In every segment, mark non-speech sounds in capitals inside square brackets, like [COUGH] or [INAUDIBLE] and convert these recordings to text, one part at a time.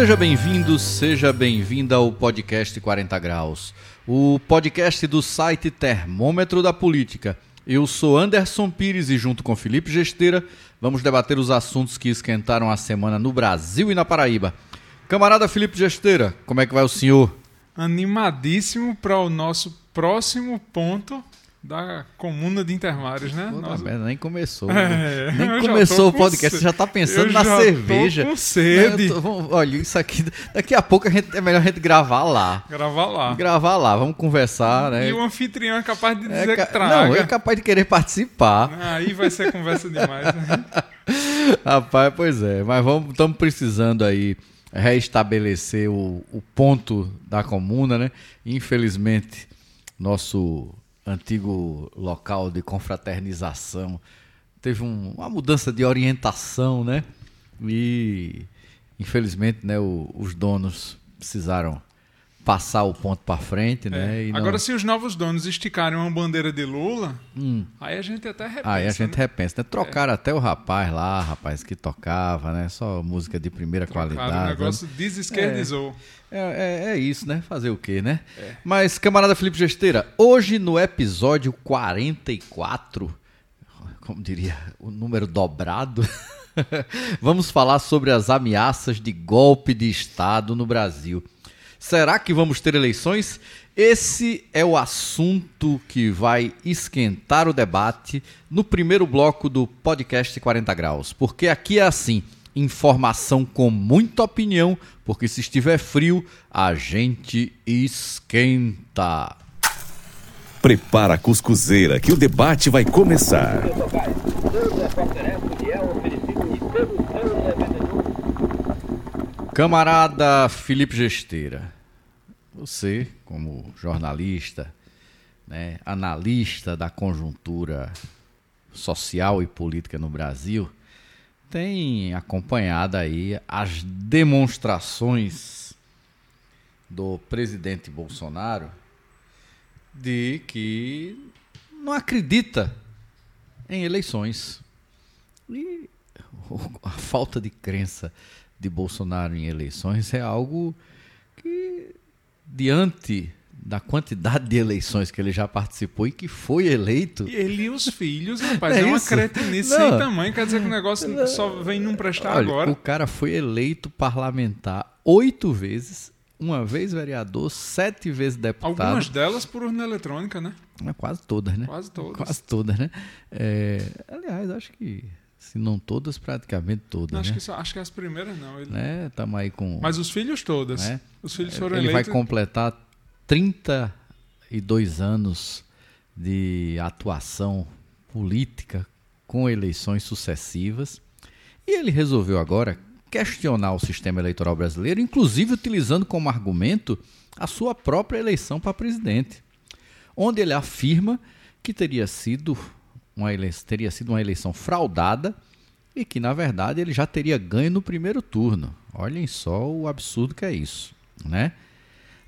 Seja bem-vindo, seja bem-vinda ao podcast 40 Graus, o podcast do site Termômetro da Política. Eu sou Anderson Pires e, junto com Felipe Gesteira, vamos debater os assuntos que esquentaram a semana no Brasil e na Paraíba. Camarada Felipe Gesteira, como é que vai o senhor? Animadíssimo para o nosso próximo ponto da comuna de Intermares, né? Pô, nem começou. É, nem começou o podcast, você já está pensando na cerveja. Tô com sede. Tô, olha, isso aqui, daqui a pouco a gente, é melhor a gente gravar lá. Gravar lá. Gravar lá, vamos conversar, né? E o anfitrião é capaz de dizer é, que traga. Não, é capaz de querer participar. Aí vai ser conversa demais, né? [LAUGHS] Rapaz, pois é, mas vamos, estamos precisando aí restabelecer o, o ponto da comuna, né? Infelizmente, nosso antigo local de confraternização, teve um, uma mudança de orientação, né? E infelizmente, né, o, os donos precisaram passar o ponto para frente, é. né? Agora, não... se os novos donos esticarem uma bandeira de Lula, hum. aí a gente até repensa. Aí a gente né? repensa, né? Trocaram é. até o rapaz lá, rapaz que tocava, né? Só música de primeira Trocaram, qualidade. O negócio né? desesquerdizou. É, é, é, isso, né? Fazer o quê, né? É. Mas, camarada Felipe Gesteira, hoje no episódio 44, como diria, o número dobrado, [LAUGHS] vamos falar sobre as ameaças de golpe de Estado no Brasil. Será que vamos ter eleições? Esse é o assunto que vai esquentar o debate no primeiro bloco do podcast 40 Graus. Porque aqui é assim: informação com muita opinião, porque se estiver frio, a gente esquenta. Prepara a cuscuzeira que o debate vai começar. Camarada Felipe Gesteira, você, como jornalista, né, analista da conjuntura social e política no Brasil, tem acompanhado aí as demonstrações do presidente Bolsonaro de que não acredita em eleições. E a falta de crença de Bolsonaro em eleições é algo que, diante da quantidade de eleições que ele já participou e que foi eleito. E ele e os filhos, rapaz, [LAUGHS] é, é uma cretinice sem tamanho. Quer dizer que o negócio não. só vem não prestar Olha, agora. O cara foi eleito parlamentar oito vezes, uma vez vereador, sete vezes deputado. Algumas delas por urna eletrônica, né? É, quase todas, né? Quase todas. Quase todas, né? É, aliás, acho que se não todas, praticamente todas. Não, acho, né? que só, acho que as primeiras não. Ele... Né? Tamo aí com... Mas os filhos todas. Né? Os filhos foram Ele eleitos... vai completar 32 anos de atuação política com eleições sucessivas. E ele resolveu agora questionar o sistema eleitoral brasileiro, inclusive utilizando como argumento a sua própria eleição para presidente, onde ele afirma que teria sido uma eleição, teria sido uma eleição fraudada e que, na verdade, ele já teria ganho no primeiro turno. Olhem só o absurdo que é isso. Né?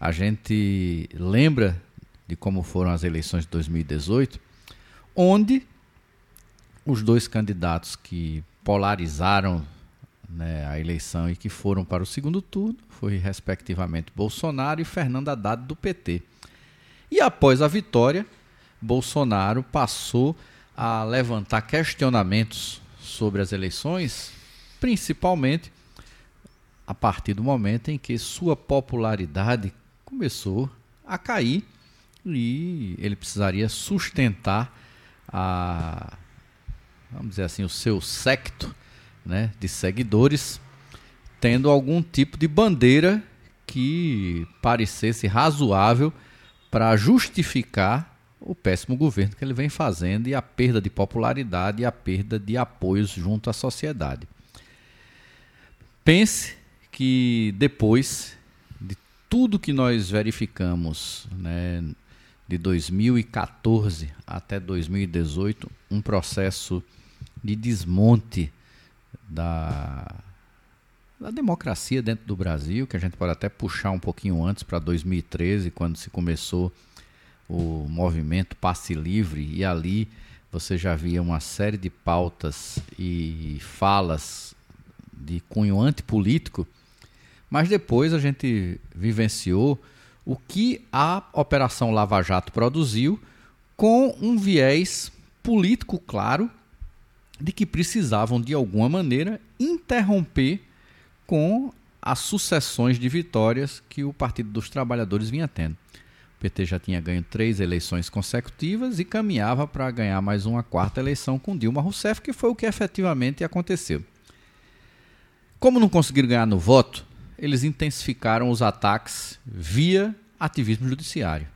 A gente lembra de como foram as eleições de 2018, onde os dois candidatos que polarizaram né, a eleição e que foram para o segundo turno foi, respectivamente, Bolsonaro e Fernando Haddad do PT. E após a vitória, Bolsonaro passou a levantar questionamentos sobre as eleições, principalmente a partir do momento em que sua popularidade começou a cair e ele precisaria sustentar a vamos dizer assim o seu secto né, de seguidores tendo algum tipo de bandeira que parecesse razoável para justificar o péssimo governo que ele vem fazendo e a perda de popularidade e a perda de apoios junto à sociedade. Pense que depois de tudo que nós verificamos né, de 2014 até 2018, um processo de desmonte da, da democracia dentro do Brasil, que a gente pode até puxar um pouquinho antes para 2013, quando se começou o movimento Passe Livre e ali você já via uma série de pautas e falas de cunho antipolítico, Mas depois a gente vivenciou o que a Operação Lava Jato produziu com um viés político claro de que precisavam, de alguma maneira, interromper com as sucessões de vitórias que o Partido dos Trabalhadores vinha tendo. PT já tinha ganho três eleições consecutivas e caminhava para ganhar mais uma quarta eleição com Dilma Rousseff, que foi o que efetivamente aconteceu. Como não conseguiram ganhar no voto, eles intensificaram os ataques via ativismo judiciário.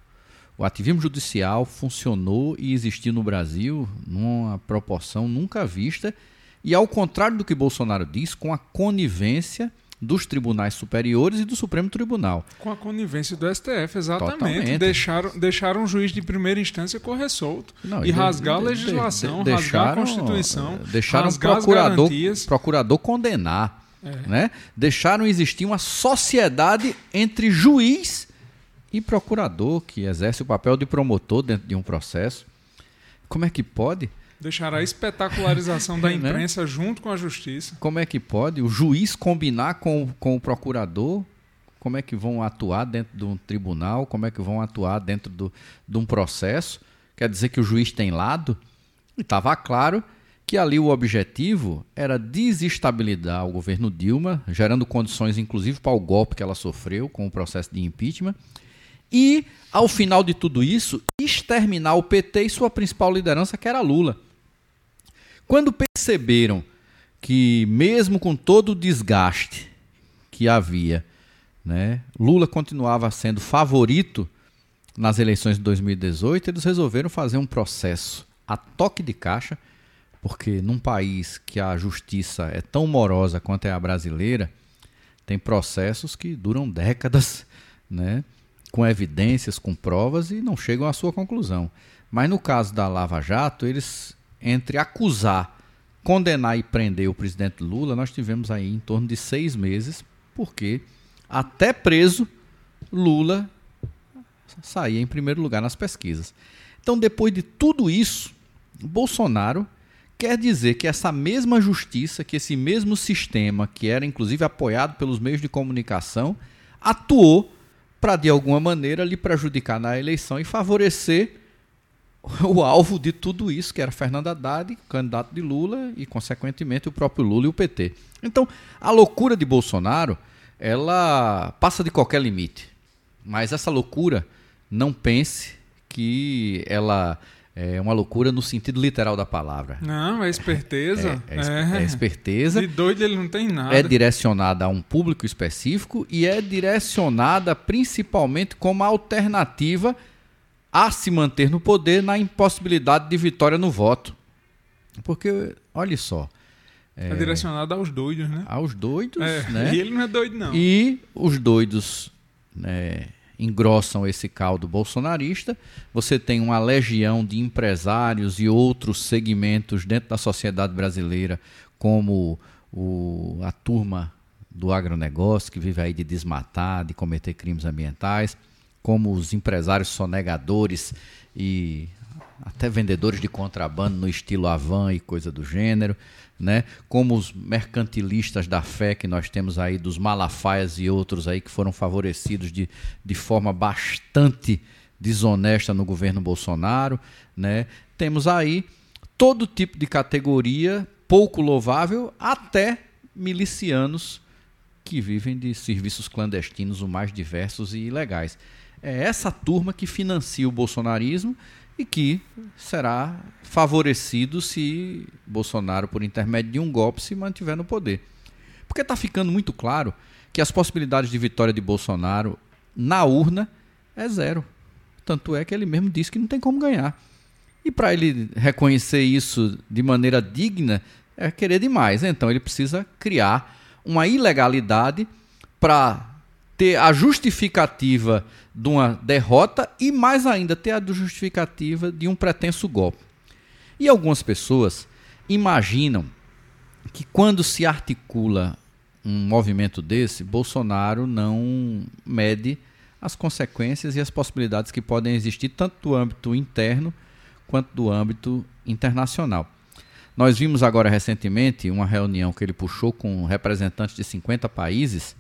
O ativismo judicial funcionou e existiu no Brasil numa proporção nunca vista, e ao contrário do que Bolsonaro diz, com a conivência dos tribunais superiores e do Supremo Tribunal. Com a conivência do STF, exatamente. Totalmente. Deixaram, deixaram um juiz de primeira instância correr solto Não, e de- rasgar a de- legislação, de- rasgar a Constituição, deixaram o procurador, procurador condenar, É. né? Deixaram existir uma sociedade entre juiz e procurador que exerce o papel de promotor dentro de um processo. Como é que pode? Deixaram a espetacularização da [LAUGHS] Né? imprensa junto com a justiça. Como é que pode o juiz combinar com, com o procurador? Como é que vão atuar dentro de um tribunal? Como é que vão atuar dentro do, de um processo? Quer dizer que o juiz tem lado? E estava claro que ali o objetivo era desestabilizar o governo Dilma, gerando condições inclusive para o golpe que ela sofreu com o processo de impeachment. E, ao final de tudo isso, exterminar o PT e sua principal liderança, que era Lula. Quando perceberam que, mesmo com todo o desgaste que havia, né, Lula continuava sendo favorito nas eleições de 2018, eles resolveram fazer um processo a toque de caixa, porque num país que a justiça é tão morosa quanto é a brasileira, tem processos que duram décadas, né, com evidências, com provas e não chegam à sua conclusão. Mas no caso da Lava Jato, eles entre acusar, condenar e prender o presidente Lula, nós tivemos aí em torno de seis meses, porque até preso, Lula saía em primeiro lugar nas pesquisas. Então, depois de tudo isso, Bolsonaro quer dizer que essa mesma justiça, que esse mesmo sistema, que era inclusive apoiado pelos meios de comunicação, atuou para de alguma maneira lhe prejudicar na eleição e favorecer [LAUGHS] o alvo de tudo isso, que era Fernando Haddad, candidato de Lula e, consequentemente, o próprio Lula e o PT. Então, a loucura de Bolsonaro, ela passa de qualquer limite. Mas essa loucura, não pense que ela é uma loucura no sentido literal da palavra. Não, é esperteza. [LAUGHS] É, é esp- é esperteza. De doido ele não tem nada. É direcionada a um público específico e é direcionada principalmente como alternativa a se manter no poder na impossibilidade de vitória no voto. Porque, olha só, É direcionado aos doidos, né? aos doidos, É, né? E ele não é doido, não. E os doidos né, engrossam esse caldo bolsonarista. Você tem uma legião de empresários e outros segmentos dentro da sociedade brasileira, como o, a turma do agronegócio, que vive aí de desmatar, de cometer crimes ambientais, como os empresários sonegadores e até vendedores de contrabando no estilo Avan e coisa do gênero, né? Como os mercantilistas da fé que nós temos aí dos Malafaias e outros aí que foram favorecidos de, de forma bastante desonesta no governo Bolsonaro, né? Temos aí todo tipo de categoria pouco louvável até milicianos que vivem de serviços clandestinos o mais diversos e ilegais. É essa turma que financia o bolsonarismo e que será favorecido se Bolsonaro, por intermédio de um golpe, se mantiver no poder. Porque está ficando muito claro que as possibilidades de vitória de Bolsonaro na urna é zero. Tanto é que ele mesmo disse que não tem como ganhar. E para ele reconhecer isso de maneira digna, é querer demais. Então ele precisa criar uma ilegalidade para ter a justificativa de uma derrota e mais ainda ter a justificativa de um pretenso golpe. E algumas pessoas imaginam que quando se articula um movimento desse, Bolsonaro não mede as consequências e as possibilidades que podem existir tanto do âmbito interno quanto do âmbito internacional. Nós vimos agora recentemente uma reunião que ele puxou com representantes de 50 países,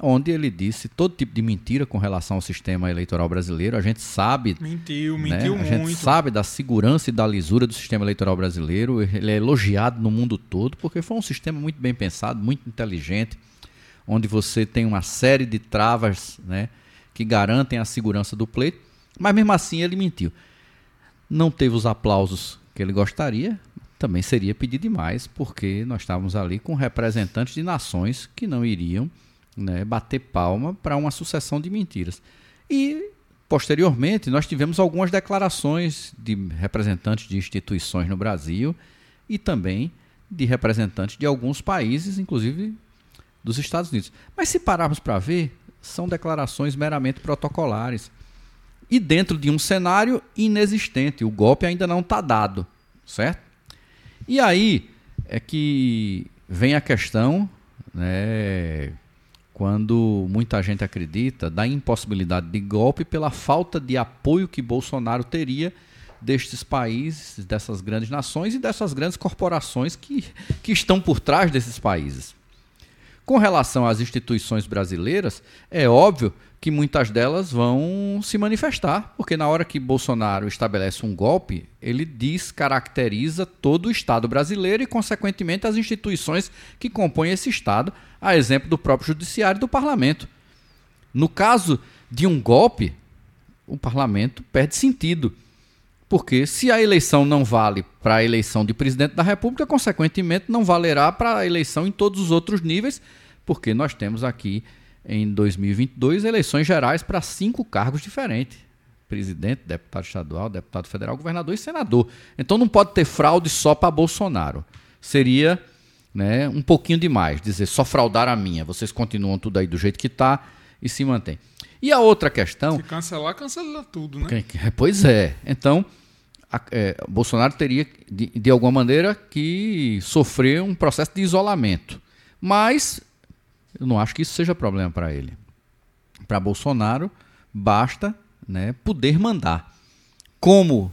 onde ele disse todo tipo de mentira com relação ao sistema eleitoral brasileiro. A gente sabe. Mentiu, né, mentiu A muito. gente sabe da segurança e da lisura do sistema eleitoral brasileiro. Ele é elogiado no mundo todo porque foi um sistema muito bem pensado, muito inteligente, onde você tem uma série de travas né, que garantem a segurança do pleito. Mas mesmo assim ele mentiu. Não teve os aplausos que ele gostaria, também seria pedir demais, porque nós estávamos ali com representantes de nações que não iriam né, bater palma para uma sucessão de mentiras. E, posteriormente, nós tivemos algumas declarações de representantes de instituições no Brasil e também de representantes de alguns países, inclusive dos Estados Unidos. Mas se pararmos para ver, são declarações meramente protocolares. E dentro de um cenário inexistente, o golpe ainda não está dado, certo? E aí é que vem a questão, né, quando muita gente acredita da impossibilidade de golpe pela falta de apoio que Bolsonaro teria destes países, dessas grandes nações e dessas grandes corporações que, que estão por trás desses países. Com relação às instituições brasileiras, é óbvio que muitas delas vão se manifestar, porque na hora que Bolsonaro estabelece um golpe, ele descaracteriza todo o Estado brasileiro e, consequentemente, as instituições que compõem esse Estado, a exemplo do próprio Judiciário e do Parlamento. No caso de um golpe, o Parlamento perde sentido. Porque se a eleição não vale para a eleição de presidente da República, consequentemente não valerá para a eleição em todos os outros níveis, porque nós temos aqui em 2022 eleições gerais para cinco cargos diferentes: presidente, deputado estadual, deputado federal, governador e senador. Então não pode ter fraude só para Bolsonaro. Seria né, um pouquinho demais dizer só fraudar a minha. Vocês continuam tudo aí do jeito que está e se mantém. E a outra questão. Se cancelar, cancela tudo, né? Pois é. Então, é, Bolsonaro teria, de, de alguma maneira, que sofrer um processo de isolamento. Mas eu não acho que isso seja problema para ele. Para Bolsonaro, basta né, poder mandar. Como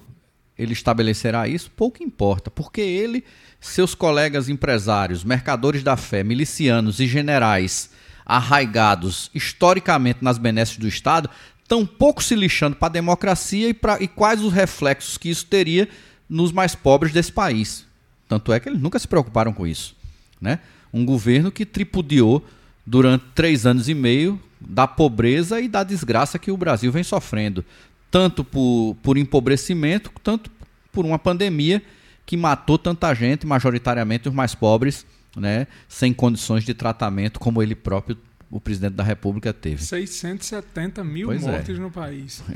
ele estabelecerá isso, pouco importa, porque ele, seus colegas empresários, mercadores da fé, milicianos e generais arraigados historicamente nas benesses do Estado, tão pouco se lixando para a democracia e, pra, e quais os reflexos que isso teria nos mais pobres desse país. Tanto é que eles nunca se preocuparam com isso. Né? Um governo que tripudiou durante três anos e meio da pobreza e da desgraça que o Brasil vem sofrendo, tanto por, por empobrecimento, tanto por uma pandemia que matou tanta gente, majoritariamente os mais pobres, né, sem condições de tratamento, como ele próprio, o presidente da República, teve. 670 mil Pois é. mortes no país. [LAUGHS]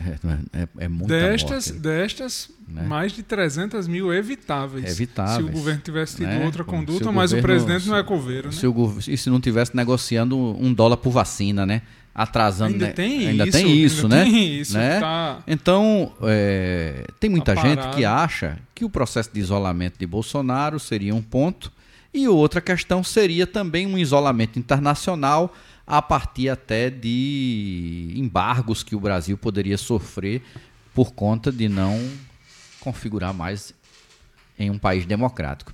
É, é, é muita Destas, morte. destas Né? mais de 300 mil evitáveis. Evitáveis, Se o governo tivesse tido né? outra conduta, se o mas o governo- presidente não é coveiro, né? Se o gov- e se não tivesse negociando um dólar por vacina, né? Atrasando, Ainda né? tem ainda isso, tem isso, ainda né? tem isso, né? tá- Então, é, tem muita Tá gente que acha que o processo de isolamento de Bolsonaro seria um ponto e outra questão seria também um isolamento internacional a partir até de embargos que o Brasil poderia sofrer por conta de não configurar mais em um país democrático.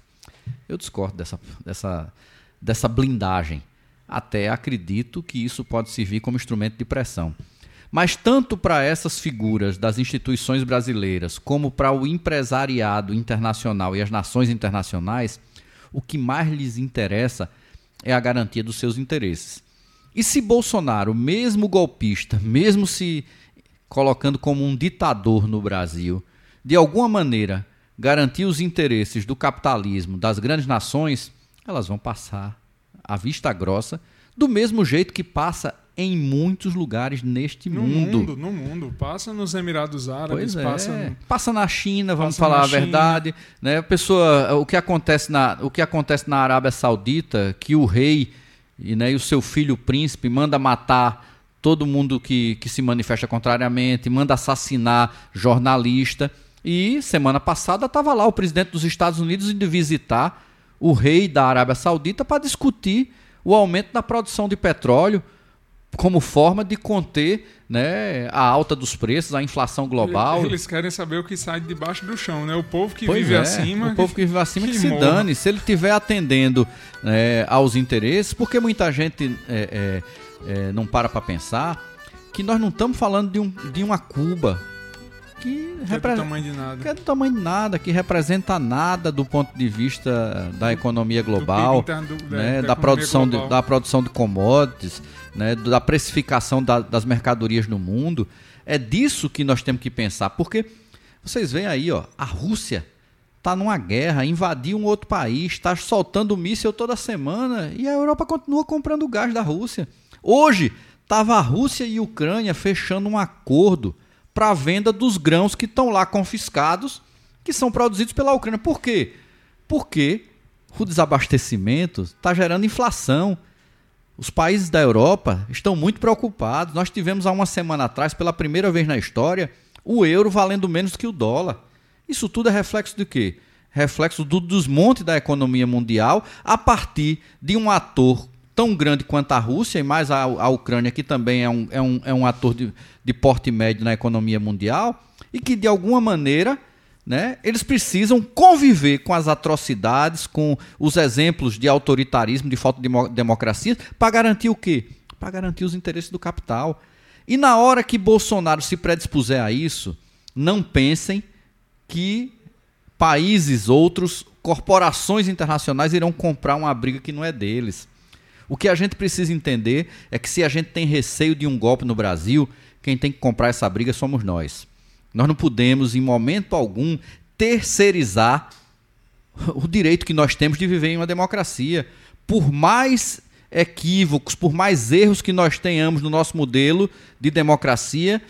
Eu discordo dessa, dessa, dessa blindagem. Até acredito que isso pode servir como instrumento de pressão. Mas tanto para essas figuras das instituições brasileiras, como para o empresariado internacional e as nações internacionais, o que mais lhes interessa é a garantia dos seus interesses. E se Bolsonaro, mesmo golpista, mesmo se colocando como um ditador no Brasil, de alguma maneira garantir os interesses do capitalismo das grandes nações, elas vão passar à vista grossa, do mesmo jeito que passa em muitos lugares neste No mundo. mundo, no mundo. Passa nos Emirados Árabes, Pois é. passa... Passa na China, vamos Passa falar a China. verdade. Né? A pessoa, o que acontece na, o que acontece na Arábia Saudita, que o rei e, né, e o seu filho o príncipe manda matar todo mundo que, que se manifesta contrariamente, manda assassinar jornalista. E semana passada estava lá o presidente dos Estados Unidos indo visitar o rei da Arábia Saudita para discutir o aumento da produção de petróleo como forma de conter né, a alta dos preços, a inflação global. Eles querem saber o que sai debaixo do chão, né? O povo que Pois vive é, acima... O povo que vive acima que, que se morra. dane. Se ele estiver atendendo é, aos interesses, porque muita gente é, é, é, não para para pensar que nós não estamos falando de, um, de uma Cuba que, que é do tamanho de nada. Que é do tamanho de nada, que representa nada do ponto de vista da economia global, do, do, né, da, da, produção global. De, da produção de commodities, né, da precificação da, das mercadorias no mundo. É disso que nós temos que pensar, porque vocês veem aí, ó, a Rússia está numa guerra, invadiu um outro país, está soltando míssil toda semana e a Europa continua comprando gás da Rússia. Hoje, estava a Rússia e a Ucrânia fechando um acordo para a venda dos grãos que estão lá confiscados, que são produzidos pela Ucrânia. Por quê? Porque o desabastecimento está gerando inflação. Os países da Europa estão muito preocupados. Nós tivemos há uma semana atrás, pela primeira vez na história, o euro valendo menos que o dólar. Isso tudo é reflexo de quê? Reflexo do desmonte da economia mundial a partir de um ator tão grande quanto a Rússia e mais a, a Ucrânia, que também é um, é um, é um ator de, de porte médio na economia mundial, e que de alguma maneira né, eles precisam conviver com as atrocidades, com os exemplos de autoritarismo, de falta de democracia, para garantir o quê? Para garantir os interesses do capital. E na hora que Bolsonaro se predispuser a isso, não pensem que países outros, corporações internacionais irão comprar uma briga que não é deles. O que a gente precisa entender é que se a gente tem receio de um golpe no Brasil, quem tem que comprar essa briga somos nós. Nós não podemos, em momento algum, terceirizar o direito que nós temos de viver em uma democracia. Por mais equívocos, por mais erros que nós tenhamos no nosso modelo de democracia,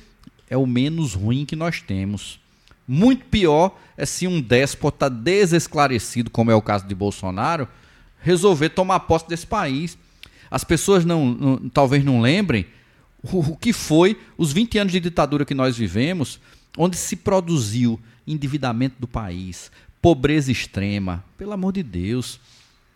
é o menos ruim que nós temos. Muito pior é se um déspota desesclarecido, como é o caso de Bolsonaro, resolver tomar posse desse país. As pessoas não, não talvez não lembrem o, o, que foi os 20 anos de ditadura que nós vivemos, onde se produziu endividamento do país, pobreza extrema. Pelo amor de Deus.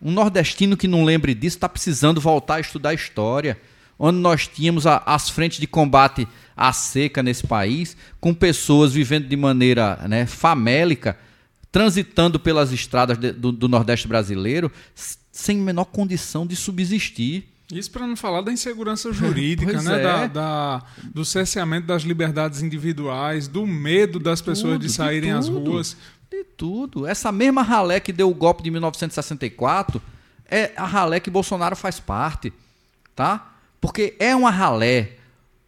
Um nordestino que não lembre disso está precisando voltar a estudar história onde nós tínhamos a, as frentes de combate à seca nesse país, com pessoas vivendo de maneira né, famélica, transitando pelas estradas de, do, do Nordeste brasileiro, sem menor condição de subsistir. Isso para não falar da insegurança [LAUGHS] jurídica, né? É. Da, da, do cerceamento das liberdades individuais, do medo das pessoas tudo, de saírem de às ruas. De tudo. Essa mesma ralé que deu o golpe de 1964 é a ralé que Bolsonaro faz parte. Tá? Porque é uma ralé.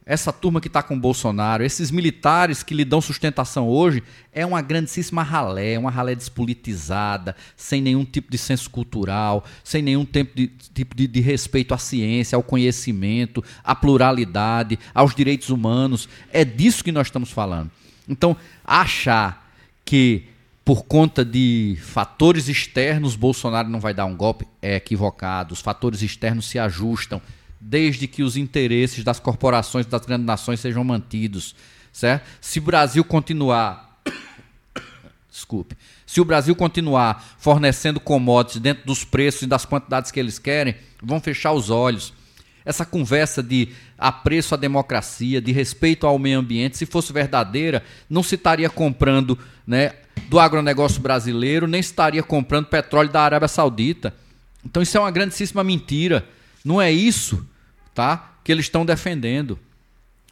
Essa turma que está com Bolsonaro, esses militares que lhe dão sustentação hoje, é uma grandíssima ralé, uma ralé despolitizada, sem nenhum tipo de senso cultural, sem nenhum tipo de, tipo de, de respeito à ciência, ao conhecimento, à pluralidade, aos direitos humanos. É disso que nós estamos falando. Então, achar que por conta de fatores externos Bolsonaro não vai dar um golpe é equivocado. Os fatores externos se ajustam desde que os interesses das corporações das grandes nações sejam mantidos, certo? Se o Brasil continuar desculpe, se o Brasil continuar fornecendo commodities dentro dos preços e das quantidades que eles querem, vão fechar os olhos. Essa conversa de apreço à democracia, de respeito ao meio ambiente, se fosse verdadeira, não se estaria comprando né, do agronegócio brasileiro, nem se estaria comprando petróleo da Arábia Saudita. Então isso é uma grandíssima mentira. Não é isso tá? que eles estão defendendo.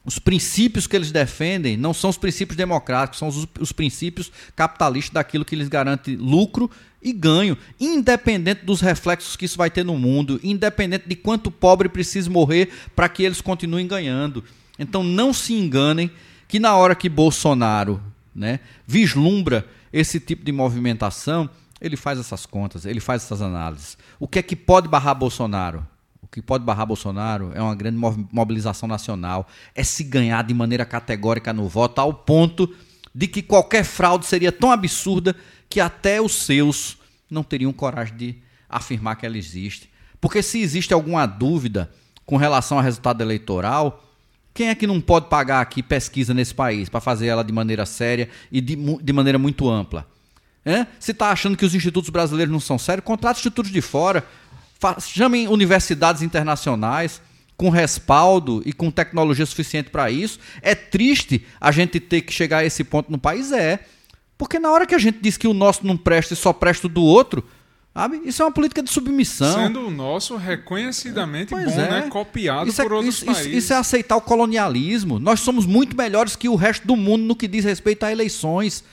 Os princípios que eles defendem não são os princípios democráticos, são os, os, princípios capitalistas daquilo que lhes garante lucro e ganho, independente dos reflexos que isso vai ter no mundo, independente de quanto pobre precisa morrer para que eles continuem ganhando. Então não se enganem que na hora que Bolsonaro né, vislumbra esse tipo de movimentação, ele faz essas contas, ele faz essas análises. O que é que pode barrar Bolsonaro? Que pode barrar Bolsonaro é uma grande mobilização nacional, é se ganhar de maneira categórica no voto, ao ponto de que qualquer fraude seria tão absurda que até os seus não teriam coragem de afirmar que ela existe. Porque se existe alguma dúvida com relação ao resultado eleitoral, quem é que não pode pagar aqui pesquisa nesse país para fazer ela de maneira séria e de, de maneira muito ampla? É? Se está achando que os institutos brasileiros não são sérios, contrate institutos de fora chamem universidades internacionais com respaldo e com tecnologia suficiente para isso. É triste a gente ter que chegar a esse ponto no país, é. Porque na hora que a gente diz que o nosso não presta e só presta do outro, Sabe? Isso é uma política de submissão. Sendo o nosso reconhecidamente pois bom, é. né? Copiado isso é, por outros isso, países. Isso, é aceitar o colonialismo. Nós somos muito melhores que o resto do mundo no que diz respeito a eleições.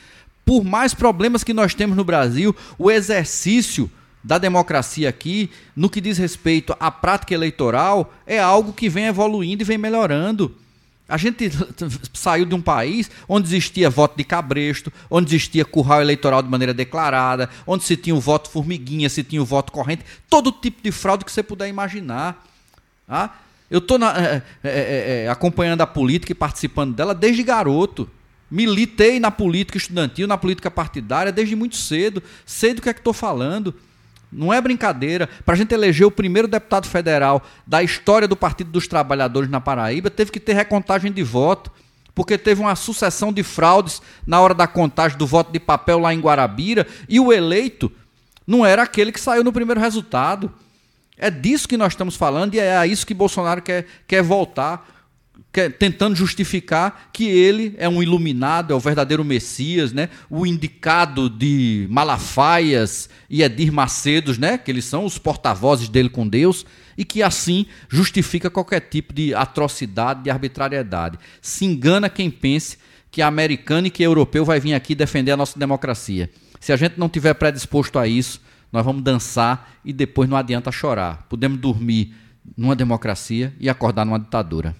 Por mais problemas que nós temos no Brasil, o exercício da democracia aqui, no que diz respeito à prática eleitoral, é algo que vem evoluindo e vem melhorando. A gente [LAUGHS] saiu de um país onde existia voto de cabresto, onde existia curral eleitoral de maneira declarada, onde se tinha o voto formiguinha, se tinha o voto corrente, todo tipo de fraude que você puder imaginar. Ah, eu estou é é, é, acompanhando a política e participando dela desde garoto. Militei na política estudantil, na política partidária desde muito cedo. Sei do que é que estou falando. Não é brincadeira. Para a gente eleger o primeiro deputado federal da história do Partido dos Trabalhadores na Paraíba, teve que ter recontagem de voto, porque teve uma sucessão de fraudes na hora da contagem do voto de papel lá em Guarabira, e o eleito não era aquele que saiu no primeiro resultado. É disso que nós estamos falando e é a isso que Bolsonaro quer, quer voltar tentando justificar que ele é um iluminado, é o verdadeiro Messias, né? o indicado de Malafaias e Edir Macedos, né? que eles são os porta-vozes dele com Deus, e que assim justifica qualquer tipo de atrocidade, de arbitrariedade. Se engana quem pense que americano e que europeu vai vir aqui defender a nossa democracia. Se a gente não tiver predisposto a isso, nós vamos dançar e depois não adianta chorar. Podemos dormir numa democracia e acordar numa ditadura.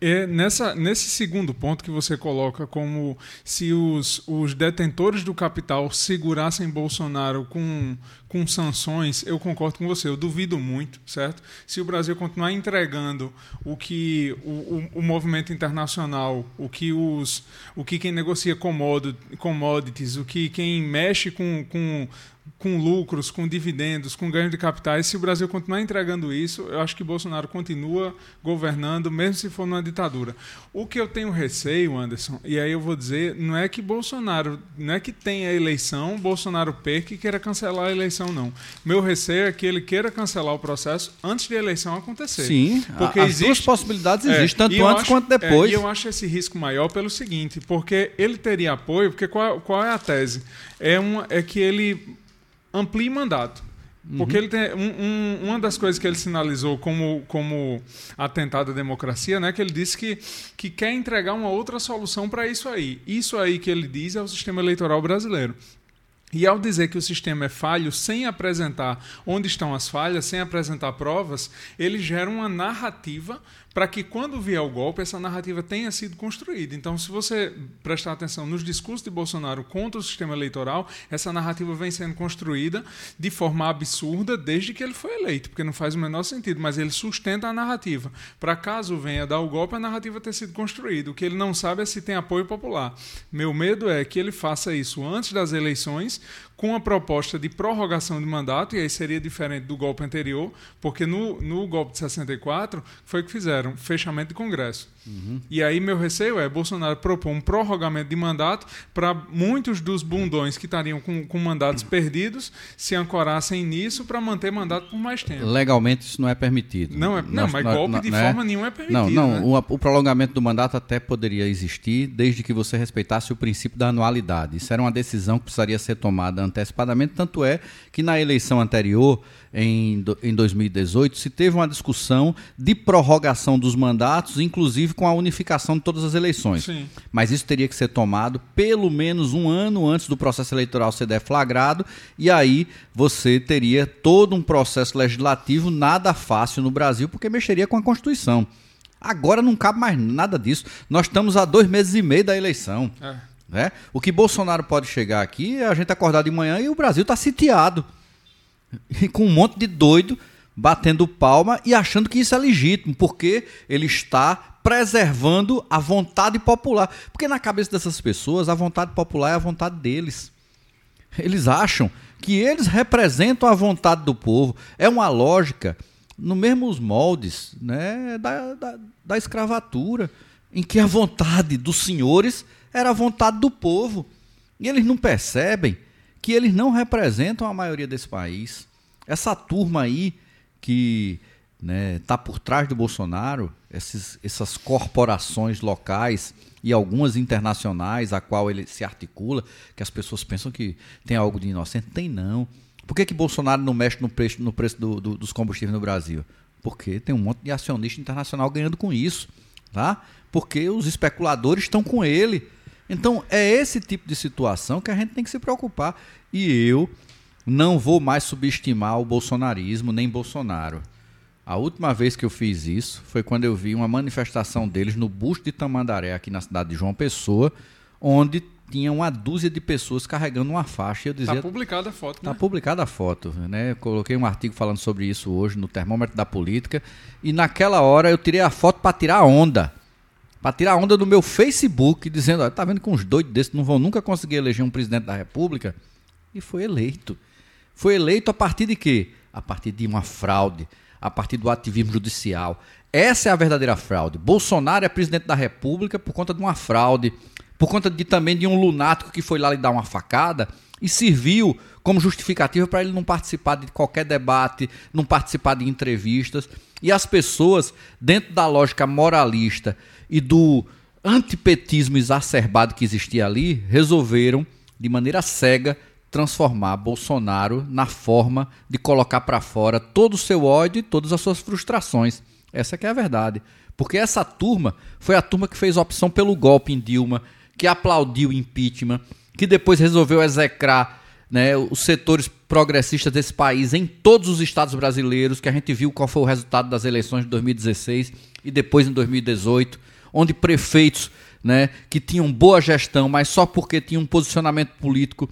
É, nessa, nesse segundo ponto que você coloca como se os, os detentores do capital segurassem Bolsonaro com, com sanções, eu concordo com você, eu duvido muito, certo? Se o Brasil continuar entregando o que o, o, o movimento internacional, o que, os, o que quem negocia commodities, o que quem mexe com, com com lucros, com dividendos, com ganho de capitais, se o Brasil continuar entregando isso, eu acho que Bolsonaro continua governando, mesmo se for numa ditadura. O que eu tenho receio, Anderson, e aí eu vou dizer, não é que Bolsonaro, não é que tenha eleição, Bolsonaro perca e queira cancelar a eleição, não. Meu receio é que ele queira cancelar o processo antes de a eleição acontecer. Sim, porque as existe, duas possibilidades é, existem, tanto antes acho, quanto depois. É, e eu acho esse risco maior pelo seguinte, porque ele teria apoio, porque qual, qual é a tese? É, uma, é que ele amplie mandato. Porque uhum. ele tem um, um, uma das coisas que ele sinalizou como, como atentado à democracia, né, que ele disse que, que quer entregar uma outra solução para isso aí. Isso aí que ele diz é o sistema eleitoral brasileiro. E ao dizer que o sistema é falho, sem apresentar onde estão as falhas, sem apresentar provas, ele gera uma narrativa para que quando vier o golpe, essa narrativa tenha sido construída. Então, se você prestar atenção nos discursos de Bolsonaro contra o sistema eleitoral, essa narrativa vem sendo construída de forma absurda desde que ele foi eleito, porque não faz o menor sentido, mas ele sustenta a narrativa. Para caso venha dar o golpe, a narrativa ter sido construída. O que ele não sabe é se tem apoio popular. Meu medo é que ele faça isso antes das eleições, com a proposta de prorrogação de mandato, e aí seria diferente do golpe anterior, porque no, no golpe de 64 foi o que fizeram, fechamento de Congresso. Uhum. E aí meu receio é Bolsonaro propor um prorrogamento de mandato para muitos dos bundões que estariam com, com mandatos perdidos se ancorassem nisso para manter mandato por mais tempo. Legalmente isso não é permitido. Não, é, não nós, mas golpe nós, de né? forma nenhuma é permitido. Não, não né? o, o, prolongamento do mandato até poderia existir desde que você respeitasse o princípio da anualidade. Isso era uma decisão que precisaria ser tomada antecipadamente, tanto é que na eleição anterior em, em 2018, se teve uma discussão de prorrogação dos mandatos, inclusive com a unificação de todas as eleições. Sim. Mas isso teria que ser tomado pelo menos um ano antes do processo eleitoral ser deflagrado, e aí você teria todo um processo legislativo nada fácil no Brasil, porque mexeria com a Constituição. Agora não cabe mais nada disso. Nós estamos a dois meses e meio da eleição. É. Né? O que Bolsonaro pode chegar aqui é a gente acordar de manhã e o Brasil está sitiado. E com um monte de doido batendo palma e achando que isso é legítimo, porque ele está preservando a vontade popular. Porque na cabeça dessas pessoas, a vontade popular é a vontade deles. Eles acham que eles representam a vontade do povo. É uma lógica no mesmos moldes né, da, da, da escravatura, em que a vontade dos senhores era a vontade do povo. E eles não percebem que eles não representam a maioria desse país. Essa turma aí que está né, tá por trás do Bolsonaro, esses, essas corporações locais e algumas internacionais a qual ele se articula, que as pessoas pensam que tem algo de inocente. Tem não. Por que, que Bolsonaro não mexe no preço, no preço do, do, dos combustíveis no Brasil? Porque tem um monte de acionista internacional ganhando com isso, tá? Porque os especuladores estão com ele. Então é esse tipo de situação que a gente tem que se preocupar. E eu não vou mais subestimar o bolsonarismo nem Bolsonaro. A última vez que eu fiz isso foi quando eu vi uma manifestação deles no busto de Tamandaré, aqui na cidade de João Pessoa, onde tinha uma dúzia de pessoas carregando uma faixa. Eu dizia, tá publicada a foto, Tá né? publicada a foto, né? Eu coloquei um artigo falando sobre isso hoje no Termômetro da Política. E naquela hora eu tirei a foto para tirar onda. Para tirar onda do meu Facebook, dizendo: "Olha, tá vendo que uns doidos desses não vão nunca conseguir eleger um presidente da República? E foi eleito. Foi eleito a partir de quê? A partir de uma fraude, a partir do ativismo judicial. Essa é a verdadeira fraude. Bolsonaro é presidente da República por conta de uma fraude, por conta de também de um lunático que foi lá lhe dar uma facada e serviu como justificativa para ele não participar de qualquer debate, não participar de entrevistas. E as pessoas, dentro da lógica moralista e do antipetismo exacerbado que existia ali, resolveram, de maneira cega, transformar Bolsonaro na forma de colocar para fora todo o seu ódio e todas as suas frustrações. Essa que é a verdade. Porque essa turma foi a turma que fez opção pelo golpe em Dilma, que aplaudiu o impeachment, que depois resolveu execrar né, os setores progressistas desse país em todos os estados brasileiros, que a gente viu qual foi o resultado das eleições de 2016 e depois em 2018, onde prefeitos né, que tinham boa gestão, mas só porque tinham um posicionamento político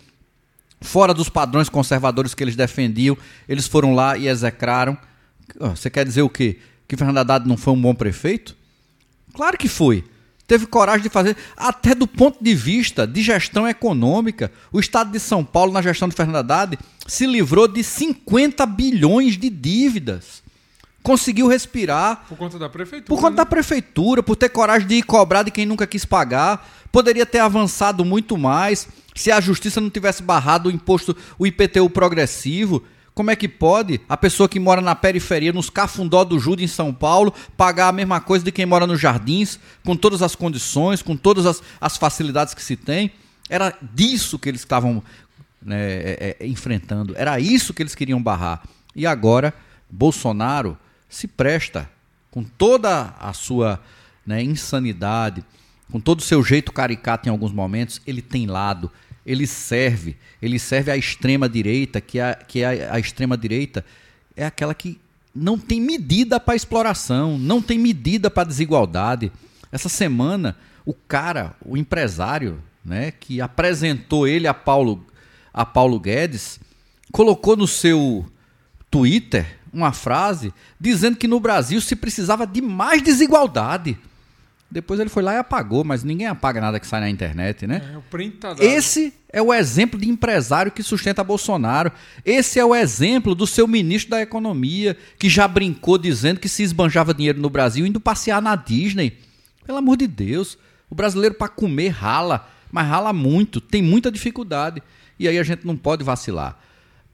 fora dos padrões conservadores que eles defendiam, eles foram lá e execraram. Você quer dizer o quê? Que Fernando Haddad não foi um bom prefeito? Claro que foi. Teve coragem de fazer, até do ponto de vista de gestão econômica. O estado de São Paulo, na gestão de Fernando Haddad, se livrou de 50 bilhões de dívidas. Conseguiu respirar. Por conta da prefeitura. Por conta né? da prefeitura, por ter coragem de ir cobrar de quem nunca quis pagar. Poderia ter avançado muito mais se a justiça não tivesse barrado o imposto, o IPTU progressivo. Como é que pode a pessoa que mora na periferia, nos cafundó do Judo em São Paulo, pagar a mesma coisa de quem mora nos jardins, com todas as condições, com todas as, as facilidades que se tem? Era disso que eles estavam né, é, é, enfrentando, era isso que eles queriam barrar. E agora, Bolsonaro se presta, com toda a sua né, insanidade, com todo o seu jeito caricato em alguns momentos, ele tem lado, ele serve, ele serve à extrema direita, que a, que a, a extrema direita é aquela que não tem medida para exploração, não tem medida para desigualdade. Essa semana, o cara, o empresário, né, que apresentou ele a Paulo, a Paulo Guedes, colocou no seu Twitter uma frase dizendo que no Brasil se precisava de mais desigualdade. Depois ele foi lá e apagou, mas ninguém apaga nada que sai na internet, né? É, o print tá dado. Esse é o exemplo de empresário que sustenta Bolsonaro. Esse é o exemplo do seu ministro da Economia, que já brincou dizendo que se esbanjava dinheiro no Brasil indo passear na Disney. Pelo amor de Deus, o brasileiro para comer rala, mas rala muito, tem muita dificuldade. E aí a gente não pode vacilar.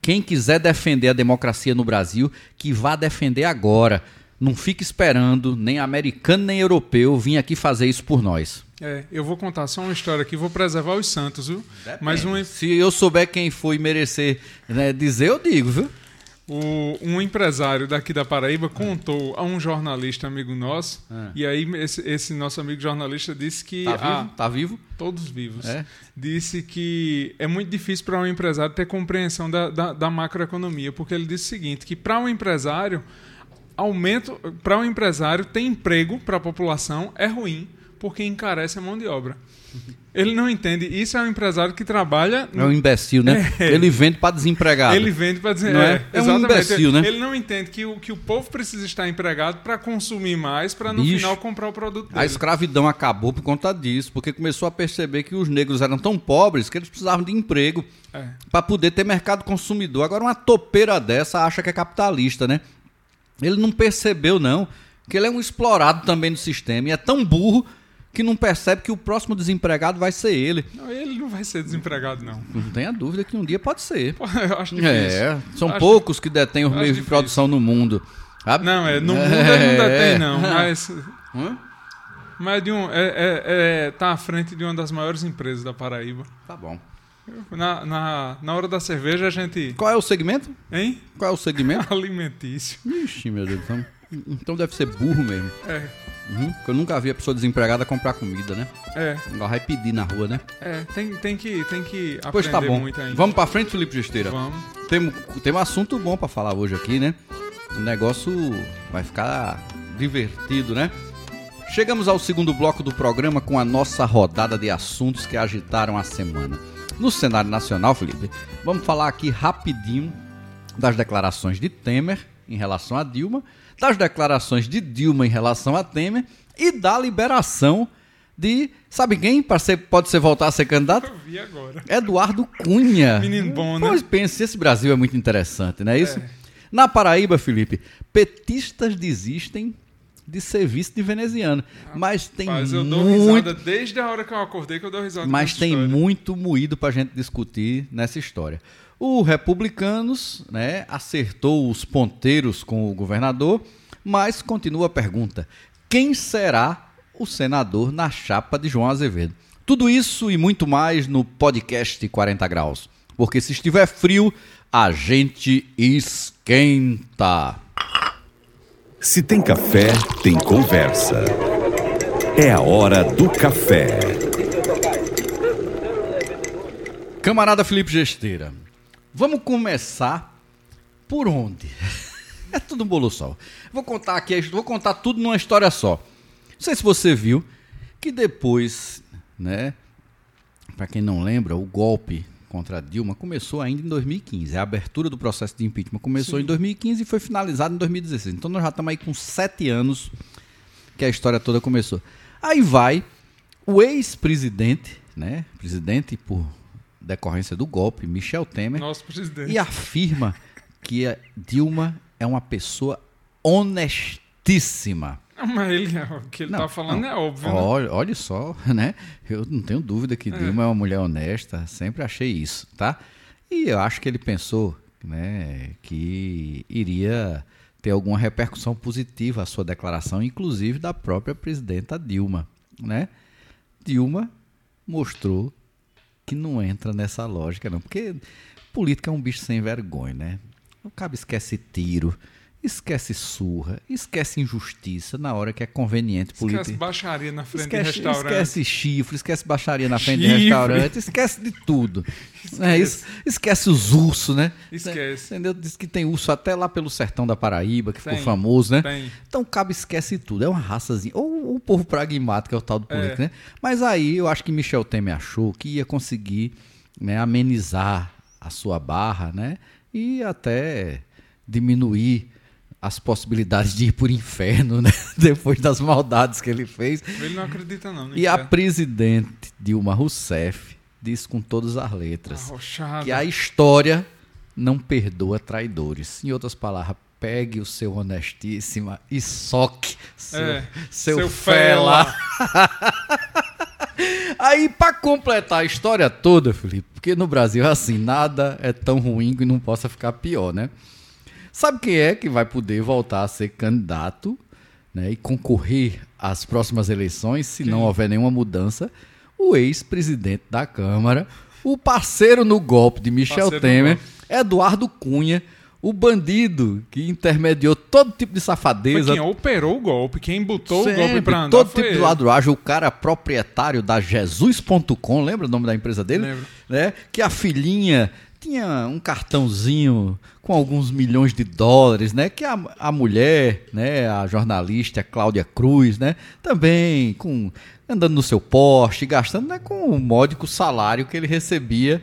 Quem quiser defender a democracia no Brasil, que vá defender agora. Não fique esperando nem americano nem europeu vir aqui fazer isso por nós. É, eu vou contar só uma história aqui, vou preservar os Santos, viu? Mas um, Se eu souber quem foi merecer né, dizer, eu digo, viu? O- um empresário daqui da Paraíba contou a um jornalista amigo nosso, Ah. e aí esse, esse nosso amigo jornalista disse que. Tá a- vivo? Tá vivo? todos vivos. É? Disse que é muito difícil para um empresário ter compreensão da, da, da macroeconomia, porque ele disse o seguinte: que para um empresário, aumento. Para um empresário ter emprego para a população é ruim, porque encarece a mão de obra. Ele não entende. Isso é um empresário que trabalha. É um imbecil, né? Ele vende para desempregado. Ele vende para. Não é, é? É um imbecil, né? Ele não entende que o, que o povo precisa estar empregado para consumir mais, para no Bicho. final comprar o produto A dele. escravidão acabou por conta disso, porque começou a perceber que os negros eram tão pobres que eles precisavam de emprego É. para poder ter mercado consumidor. Agora, uma topeira dessa acha que é capitalista, né? Ele não percebeu, não, que ele é um explorado também do sistema e é tão burro que não percebe que o próximo desempregado vai ser ele. Não, ele não vai ser desempregado, não. Não tenha dúvida que um dia pode ser. Pô, Eu acho difícil. É, são Acho- poucos que detêm os meios de produção no mundo. sabe? Não, é, no [LAUGHS] mundo ele não detém, não. Mas, [LAUGHS] Hã? mas de um, é, é- é- tá à frente de uma das maiores empresas da Paraíba. Tá bom. Na, na, na hora da cerveja a gente. Qual é o segmento? Hein? Qual é o segmento? [LAUGHS] Alimentício. Ixi, meu Deus. Então, então deve ser burro mesmo. É, Uhum, porque eu nunca vi a pessoa desempregada comprar comida, né? é, Ela vai pedir na rua, né? é. Tem, tem que, tem que aprender Pois tá bom. muito ainda. Vamos pra frente, Felipe Gesteira. Vamos. Tem, tem um assunto bom pra falar hoje aqui, né? O negócio vai ficar divertido, né? Chegamos ao segundo bloco do programa com a nossa rodada de assuntos que agitaram a semana. No cenário nacional, Felipe, vamos falar aqui rapidinho das declarações de Temer em relação a Dilma, das declarações de Dilma em relação a Temer e da liberação de, sabe quem ser, pode ser voltar a ser candidato? Eu vi agora. Eduardo Cunha. Menino bom, né? Pois pense, esse Brasil é muito interessante, não é isso? É. Na Paraíba, Felipe, petistas desistem de serviço de veneziano. Mas tem Mas eu dou muito. risada desde a hora que eu acordei que eu dou risada. Mas tem história. muito moído pra gente discutir nessa história. O Republicanos né, acertou os ponteiros com o governador, mas continua a pergunta: quem será o senador na chapa de João Azevedo? Tudo isso e muito mais no podcast 40 Graus. Porque se estiver frio, a gente esquenta. Se tem café, tem conversa. É a hora do café. Camarada Felipe Gesteira, vamos começar por onde? [LAUGHS] É tudo um bolo só. Vou contar aqui, vou contar tudo numa história só. Não sei se você viu que depois, né, para quem não lembra, o golpe contra a Dilma começou ainda em 2015. A abertura do processo de impeachment começou em 2015 e foi finalizada em 2016. Então nós já estamos aí com sete anos que a história toda começou. Aí vai o ex-presidente, né, presidente por decorrência do golpe, Michel Temer, e afirma que a Dilma é uma pessoa honestíssima. Mas ele, o que ele Não, tá falando não. é óbvio, né? Olha, olha só, [LAUGHS] né? Eu não tenho dúvida que Dilma é uma mulher honesta, sempre achei isso, tá? E eu acho que ele pensou, né, que iria ter alguma repercussão positiva a sua declaração, inclusive da própria presidenta Dilma, né? Dilma mostrou que não entra nessa lógica, não, porque política é um bicho sem vergonha, né? O cabo esquece tiro, esquece surra, esquece injustiça na hora que é conveniente política. Esquece baixaria na frente Esquece, de restaurante. esquece chifre, esquece baixaria na frente de Chifre. restaurante, esquece de tudo. [LAUGHS] É, es- esquece os ursos, né? Esquece. Entendeu? Diz que tem urso até lá pelo sertão da Paraíba, que ficou Tem, famoso, né? tem. Então o cabo esquece tudo. É uma raçazinha. Ou o povo pragmático é o tal do político, É. né? Mas aí eu acho que Michel Temer achou que ia conseguir né, amenizar a sua barra, né? E até diminuir as possibilidades de ir por inferno, [LAUGHS] né? Depois das maldades que ele fez. Ele não acredita, não. E a inferno. presidente Dilma Rousseff disse com todas as letras Arrochada. que a história não perdoa traidores. Em outras palavras, pegue o seu honestíssima e soque seu, É, seu, seu fela. fela. [LAUGHS] Aí, pra completar a história toda, Felipe, porque no Brasil, assim, nada é tão ruim que não possa ficar pior, né? Sabe quem é que vai poder voltar a ser candidato né, e concorrer às próximas eleições, se não houver nenhuma mudança? O ex-presidente da Câmara, o parceiro no golpe de Michel Parceiro Temer. Eduardo Cunha, o bandido que intermediou todo tipo de Foi safadeza, quem operou o golpe, quem botou o Sempre, golpe pra andar todo foi tipo de ele. ladruagem, o cara proprietário da Jesus.com, lembra o nome da empresa dele? Lembro. Né? Que a filhinha tinha um cartãozinho com alguns milhões de dólares, né? Que a, a mulher, né, a jornalista Cláudia Cruz, né, também com andando no seu Porsche, gastando né, com o módico salário que ele recebia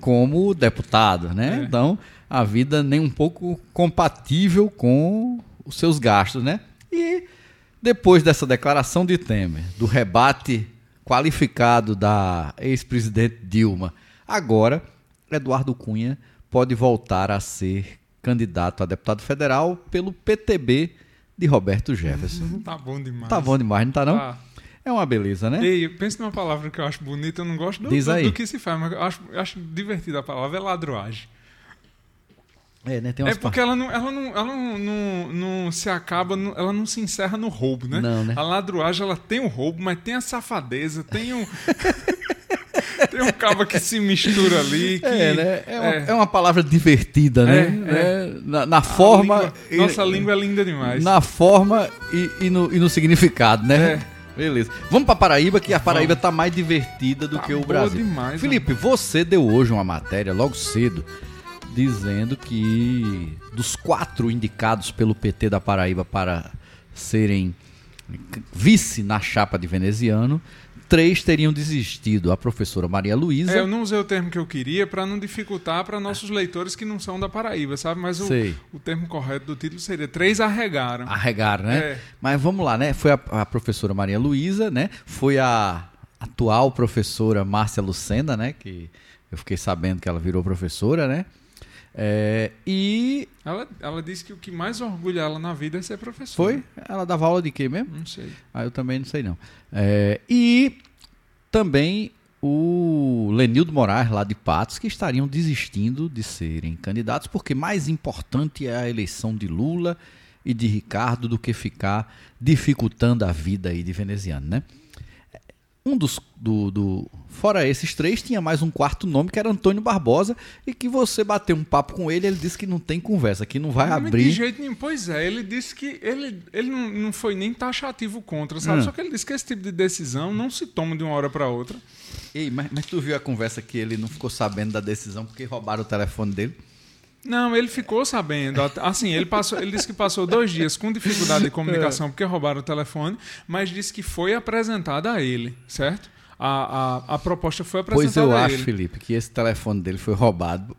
como deputado, né? É. Então, a vida nem um pouco compatível com os seus gastos, né? E depois dessa declaração de Temer, do rebate qualificado da ex-presidente Dilma, agora Eduardo Cunha pode voltar a ser candidato a deputado federal pelo PTB de Roberto Jefferson. Tá bom demais. Tá bom demais, não tá não? Tá. É uma beleza, né? Ei, pensa numa palavra que eu acho bonita, eu não gosto do, do- do que se faz, mas eu acho, eu acho divertida a palavra, é ladruagem. É, né? Tem É porque ela não, ela não, ela não, não, não se acaba, ela não se encerra no roubo, né? Não, né? A ladruagem, ela tem o roubo, mas tem a safadeza, tem o... [LAUGHS] Tem um cabo que se mistura ali. Que, é, né? É, uma, é. é uma palavra divertida, né? É, é. Na, na forma. Língua, e, nossa língua é linda demais. Na forma e, e, no, e no significado, né? É. Beleza. Vamos para Paraíba, que a Paraíba está mais divertida do tá que o Brasil. Demais, Felipe, mano. você deu hoje uma matéria logo cedo dizendo que dos quatro indicados pelo PT da Paraíba para serem vice na chapa de veneziano, três teriam desistido. A professora Maria Luísa. É, eu não usei o termo que eu queria para não dificultar para nossos leitores que não são da Paraíba, sabe? Mas o, o, termo correto do título seria três arregaram. Arregaram, né? É. Mas vamos lá, né? Foi a, a professora Maria Luísa, né? Foi a atual professora Márcia Lucena, né? Que eu fiquei sabendo que ela virou professora, né? É, e. Ela, ela disse que o que mais orgulha ela na vida é ser professora. Foi? Ela dava aula de quê mesmo? Não sei. Ah, eu também não sei não. É, e também o Lenildo Moraes, lá de Patos, que estariam desistindo de serem candidatos, porque mais importante é a eleição de Lula e de Ricardo do que ficar dificultando a vida aí de veneziano, né? Um dos. Do, do, fora esses três, tinha mais um quarto nome que era Antônio Barbosa. E que você bateu um papo com ele, ele disse que não tem conversa, que não vai não, abrir. De jeito nenhum. Pois é, ele disse que ele, ele não, não foi nem taxativo contra, sabe? Hum. Só que ele disse que esse tipo de decisão não se toma de uma hora para outra. Ei, mas, mas tu viu a conversa que ele não ficou sabendo da decisão porque roubaram o telefone dele? Não, ele ficou sabendo. Assim, ele passou, ele disse que passou dois dias com dificuldade de comunicação porque roubaram o telefone, mas disse que foi apresentada a ele, certo? A, a, a proposta foi apresentada a ele. Pois eu acho, Felipe, que esse telefone dele foi roubado,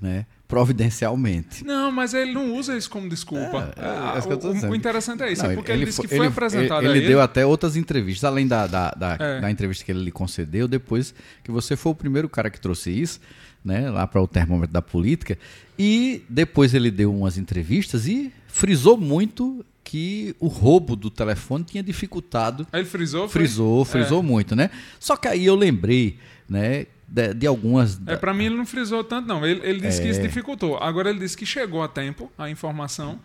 né? Providencialmente. Não, mas ele não usa isso como desculpa. É, é, é o, o, interessante é isso, não, é porque ele, ele disse que foi ele, apresentado ele, a ele. Ele deu até outras entrevistas, além da, da, da, é. da entrevista que ele lhe concedeu, depois que você foi o primeiro cara que trouxe isso né, lá para o termômetro da política. E depois ele deu umas entrevistas e frisou muito que o roubo do telefone tinha dificultado. Ele frisou? Frisou, foi? frisou é. muito, né? Só que aí eu lembrei, né, de, de algumas. É, para mim ele não frisou tanto, não. Ele, ele disse é... que isso dificultou. Agora ele disse que chegou a tempo a informação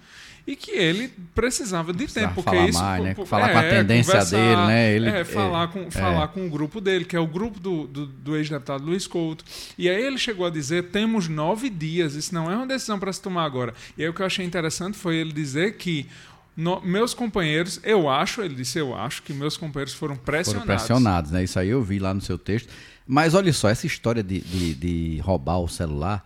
e que ele precisava de precisava tempo. Falar isso, mais, né? Falar é, com a tendência dele, né? Ele, é, falar, com, é. falar com o grupo dele, que é o grupo do, do, do ex-deputado Luiz Couto. E aí ele chegou a dizer: temos nove dias, isso não é uma decisão para se tomar agora. E aí o que eu achei interessante foi ele dizer que no, meus companheiros, eu acho, ele disse, eu acho que meus companheiros foram pressionados. Foram pressionados, né? Isso aí eu vi lá no seu texto. Mas olha só, essa história de, de, de roubar o celular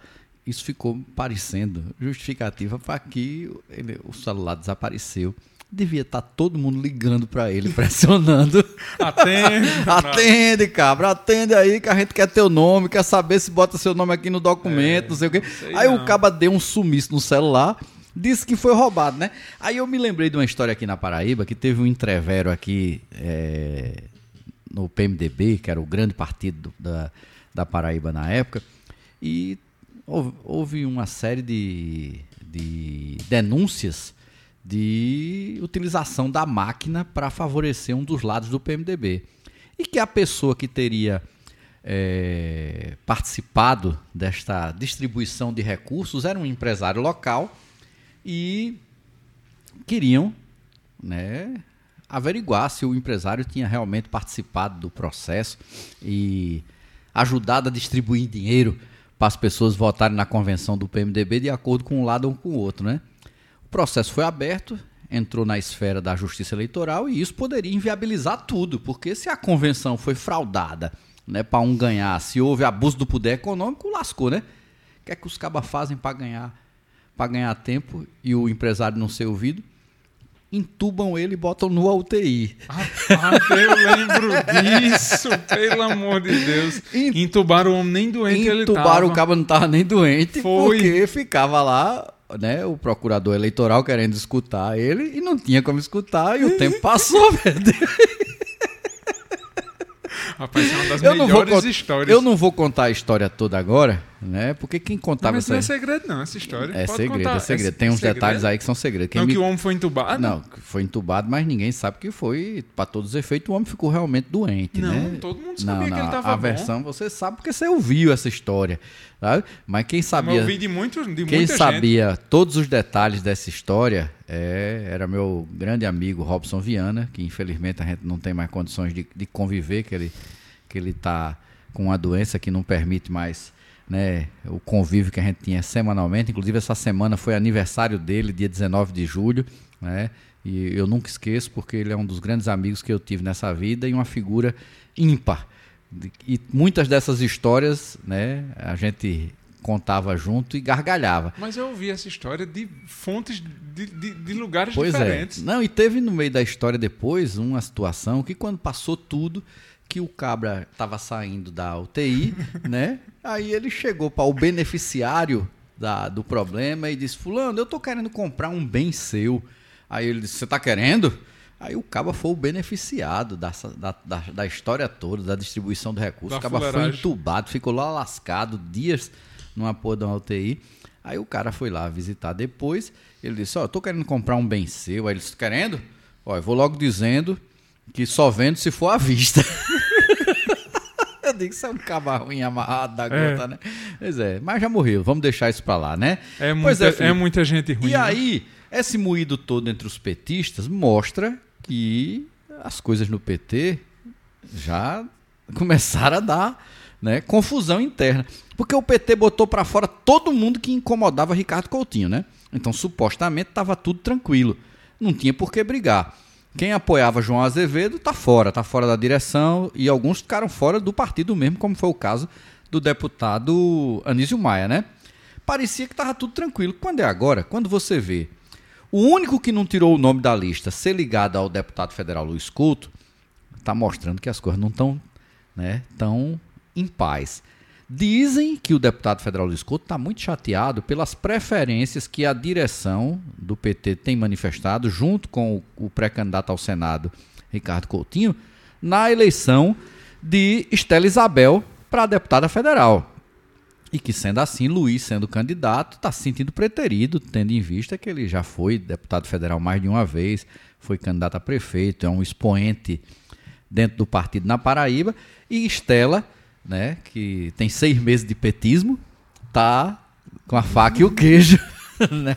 isso ficou parecendo justificativa para que ele, o celular desapareceu. Devia estar tá todo mundo ligando para ele, [LAUGHS] pressionando. atende! [LAUGHS] atende, cabra, atende aí que a gente quer teu nome, quer saber se bota seu nome aqui no documento, é, não sei o quê. Sei aí não. o caba deu um sumiço no celular, disse que foi roubado, né? Aí eu me lembrei de uma história aqui na Paraíba, que teve um entrevero aqui é, no PMDB, que era o grande partido da, da Paraíba na época, e houve uma série de, de denúncias de utilização da máquina para favorecer um dos lados do PMDB. E que a pessoa que teria é, participado desta distribuição de recursos era um empresário local e queriam né, averiguar se o empresário tinha realmente participado do processo e ajudado a distribuir dinheiro para as pessoas votarem na convenção do PMDB de acordo com um lado ou com o outro, né? O processo foi aberto, entrou na esfera da justiça eleitoral e isso poderia inviabilizar tudo, porque se a convenção foi fraudada, né, para um ganhar, se houve abuso do poder econômico, lascou, né? O que é que os cabas fazem para ganhar, para ganhar tempo e o empresário não ser ouvido? Entubam ele e botam no UTI. Ah, eu lembro disso, pelo amor de Deus. Entubaram o homem nem doente ele tava. Entubaram o cabo não estava nem doente, Foi. porque ficava lá, né, o procurador eleitoral querendo escutar ele e não tinha como escutar e o [LAUGHS] tempo passou, Deus. Rapaz, é uma das eu melhores não vou, histórias. Eu não vou contar a história toda agora, né? Porque quem contava não, mas essa... não é segredo, não, essa história. É Pode segredo, contar. é segredo. Tem uns segredo? detalhes aí que são segredos. Quem não, me... que o homem foi entubado? Não, foi entubado, mas ninguém sabe que foi. Para todos os efeitos, o homem ficou realmente doente, não, né? todo mundo sabia não, que ele estava A versão você sabe porque você ouviu essa história. Sabe? Mas quem sabia. Eu ouvi de, muito, de quem muita sabia todos os detalhes dessa história é, era meu grande amigo Robson Viana, que infelizmente a gente não tem mais condições de, de conviver, que ele que ele está com uma doença que não permite mais né, o convívio que a gente tinha semanalmente. Inclusive, essa semana foi aniversário dele, dia 19 de julho. Né, e eu nunca esqueço, porque ele é um dos grandes amigos que eu tive nessa vida e uma figura ímpar. E muitas dessas histórias né, a gente contava junto e gargalhava. Mas eu ouvi essa história de fontes de, de, de lugares pois é. diferentes. É. Não, e teve no meio da história depois uma situação que quando passou tudo, que o cabra estava saindo da UTI, [LAUGHS] né? Aí ele chegou para o beneficiário da, do problema e disse: Fulano, eu tô querendo comprar um bem seu. Aí ele disse: Você tá querendo? Aí o Caba foi o beneficiado da, da, da, história toda, da distribuição do recurso. Da o Caba foi entubado, ficou lá lascado dias numa porra de uma UTI. Aí o cara foi lá visitar depois. Ele disse: Ó, oh, eu tô querendo comprar um bem seu. Aí ele disse: Querendo? Ó, eu vou logo dizendo que só vendo se for à vista. [LAUGHS] eu digo, isso é um caba ruim amarrado da é. gota, né? Pois é, mas já morreu, vamos deixar isso pra lá, né? É, muita, é, é, muita gente ruim. E né? aí, esse moído todo entre os petistas mostra que as coisas no PT já começaram a dar né, confusão interna. Porque o PT botou para fora todo mundo que incomodava Ricardo Coutinho, né? Então, supostamente, estava tudo tranquilo. Não tinha por que brigar. Quem apoiava João Azevedo está fora, está fora da direção e alguns ficaram fora do partido mesmo, como foi o caso do deputado Anísio Maia, né? Parecia que estava tudo tranquilo. Quando é agora? Quando você vê o único que não tirou o nome da lista ser ligado ao deputado federal Luiz Couto, está mostrando que as coisas não estão né, tão em paz. Dizem que o deputado federal Luiz Couto está muito chateado pelas preferências que a direção do PT tem manifestado, junto com o pré-candidato ao Senado, Ricardo Coutinho, na eleição de Estela Isabel para deputada federal. E que, sendo assim, Luiz, sendo candidato, está se sentindo preterido, tendo em vista que ele já foi deputado federal mais de uma vez, foi candidato a prefeito, é um expoente dentro do partido na Paraíba, e Estela né, que tem seis meses de petismo, tá com a faca e o queijo. [LAUGHS] né?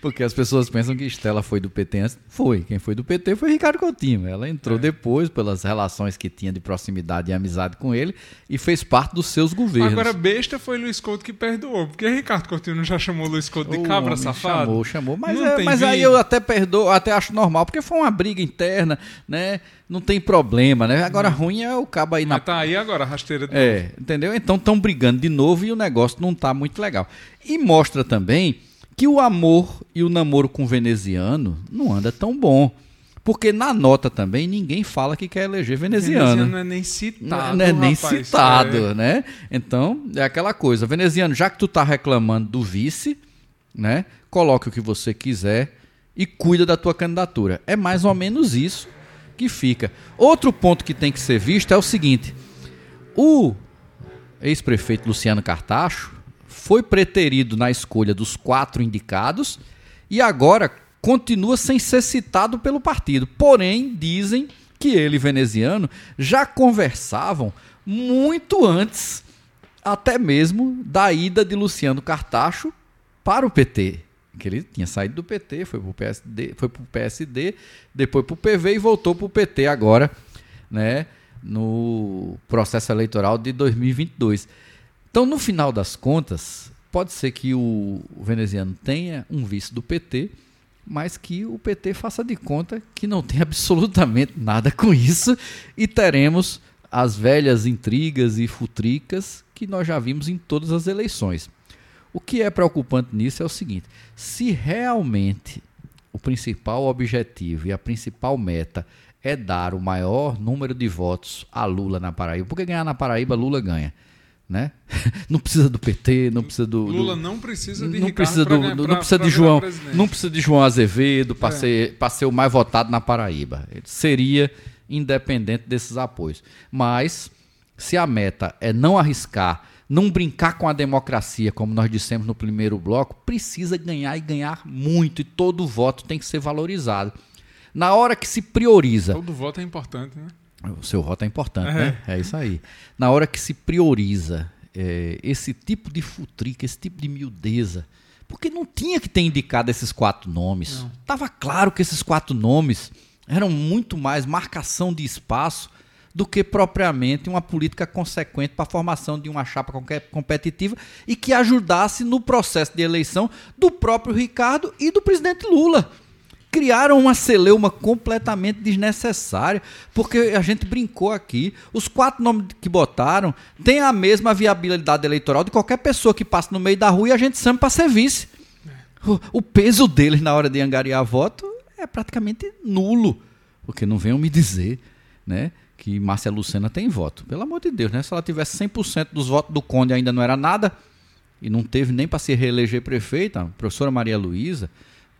Porque as pessoas pensam que Estela foi do PT antes. Foi. Quem foi do PT foi Ricardo Coutinho. Ela entrou é. depois pelas relações que tinha de proximidade e amizade com ele e fez parte dos seus governos. Agora, besta foi Luiz Couto que perdoou. Porque Ricardo Coutinho não já chamou Luiz Couto de cabra safado? Chamou, chamou. Mas, é, mas aí eu até perdoo, até acho normal, porque foi uma briga interna, né? Não tem problema, né? Agora não. ruim é o cabo aí na. Mas tá aí agora, rasteira de É, novo. entendeu? Então estão brigando de novo e o negócio não tá muito legal. E mostra também que o amor e o namoro com o veneziano não anda tão bom. Porque na nota também ninguém fala que quer eleger veneziano. Veneziano não é nem citado. Não é nem rapaz, citado, é. né? Então, é aquela coisa. Veneziano, já que tu tá reclamando do vice, né? Coloque o que você quiser e cuida da tua candidatura. É mais ou menos isso que fica. Outro ponto que tem que ser visto é o seguinte: o ex-prefeito Luciano Cartacho foi preterido na escolha dos quatro indicados e agora continua sem ser citado pelo partido. Porém, dizem que ele veneziano já conversavam muito antes, até mesmo da ida de Luciano Cartacho para o PT. Que ele tinha saído do PT, foi para o PSD, PSD, depois para o PV e voltou para o PT agora, né, no processo eleitoral de 2022. Então, no final das contas, pode ser que o, veneziano tenha um vice do PT, mas que o PT faça de conta que não tem [LAUGHS] absolutamente nada com isso e teremos as velhas intrigas e futricas que nós já vimos em todas as eleições. O que é preocupante nisso é o seguinte: se realmente o principal objetivo e a principal meta é dar o maior número de votos a Lula na Paraíba, porque ganhar na Paraíba, Lula ganha né? [LAUGHS] Não precisa do PT, não precisa do, do Lula não precisa de não Ricardo precisa do, pra, do não precisa de João, não precisa de João Azevedo para é. ser, ser o mais votado na Paraíba. Ele seria independente desses apoios. Mas se a meta é não arriscar, não brincar com a democracia, como nós dissemos no primeiro bloco, precisa ganhar e ganhar muito e todo voto tem que ser valorizado. Na hora que se prioriza. Todo voto é importante, né? O seu voto é importante, né? É isso aí. Na hora que se prioriza é, esse tipo de futrica, esse tipo de miudeza, porque não tinha que ter indicado esses quatro nomes. Não. Tava claro que esses quatro nomes eram muito mais marcação de espaço do que propriamente uma política consequente para a formação de uma chapa competitiva e que ajudasse no processo de eleição do próprio Ricardo e do presidente Lula. Criaram uma celeuma completamente desnecessária, porque a gente brincou aqui. Os quatro nomes que botaram têm a mesma viabilidade eleitoral de qualquer pessoa que passa no meio da rua e a gente chama para ser vice. O, o peso deles na hora de angariar voto é praticamente nulo. Porque não venham me dizer né, que Márcia Lucena tem voto. Pelo amor de Deus, né? Se ela tivesse 100% dos votos do Conde ainda não era nada, e não teve nem para se reeleger prefeita, a professora Maria Luísa,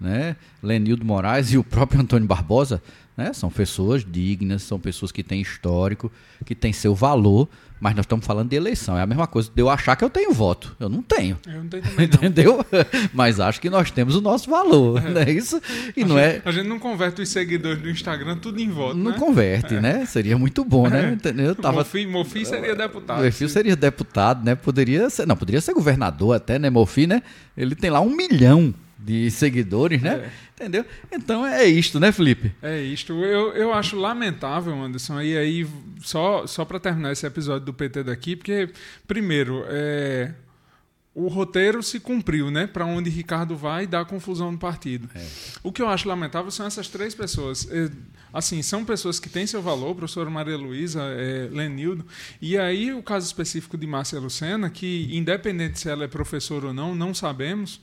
né, Lenildo Moraes e o próprio Antônio Barbosa, né, são pessoas dignas, são pessoas que têm histórico, que têm seu valor, mas nós estamos falando de eleição. É a mesma coisa de eu achar que eu tenho voto. Eu não tenho. Eu não tenho também, não. [LAUGHS] Entendeu? Mas acho que nós temos o nosso valor, é. não é isso? E a não gente, é... a gente não converte os seguidores do Instagram tudo em voto, Não né? converte, é. né? Seria muito bom, né? É. Eu tava... Mofi, Mofi seria deputado. Mofi seria deputado, né? Poderia ser... Não, poderia ser governador até, né? Mofi, né? Ele tem lá um milhão de seguidores, né? É. Entendeu? Então é isto, né, Felipe? É isto. Eu, eu acho lamentável, Anderson, e aí, só, só para terminar esse episódio do PT daqui, porque, primeiro, é, o roteiro se cumpriu, né? Para onde Ricardo vai dá confusão no partido. É. O que eu acho lamentável são essas três pessoas. É, assim, são pessoas que têm seu valor, professora Maria Luísa, é, Lenildo, e aí o caso específico de Márcia Lucena, que independente se ela é professora ou não, não sabemos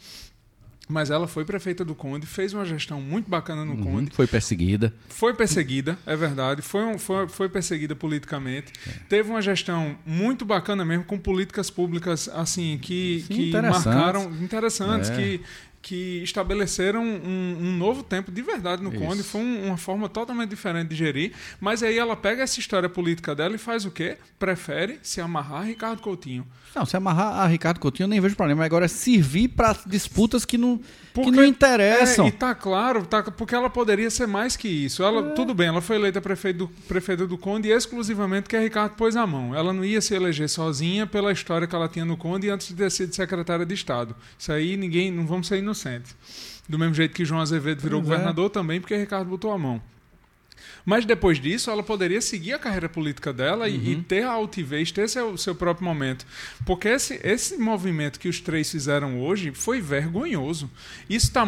mas ela foi prefeita do Conde, fez uma gestão muito bacana no uhum, Conde. Foi perseguida. Foi perseguida, é verdade. Foi, um, foi, foi perseguida politicamente. É. Teve uma gestão muito bacana mesmo, com políticas públicas assim que, Sim, que interessantes. marcaram interessantes, é. que que estabeleceram um, um, novo tempo de verdade no Isso. Conde. Foi um, uma forma totalmente diferente de gerir. Mas aí ela pega essa história política dela e faz o quê? Prefere se amarrar a Ricardo Coutinho. Não, se amarrar a Ricardo Coutinho eu nem vejo problema. Agora, servir para disputas que não, porque, que não interessam. É, e tá claro, tá, porque ela poderia ser mais que isso. Ela, é. Tudo bem, ela foi eleita prefeita do, prefeita do Conde exclusivamente porque a Ricardo pôs a mão. Ela não ia se eleger sozinha pela história que ela tinha no Conde antes de ter sido secretária de Estado. Isso aí ninguém, não vamos ser inocentes. Do mesmo jeito que João Azevedo virou pois é. governador é. também, porque Ricardo botou a mão. Mas depois disso, ela poderia seguir a carreira política dela uhum. e, e, ter a altivez, ter seu, seu próprio momento. Porque esse, esse movimento que os três fizeram hoje foi vergonhoso. Isso está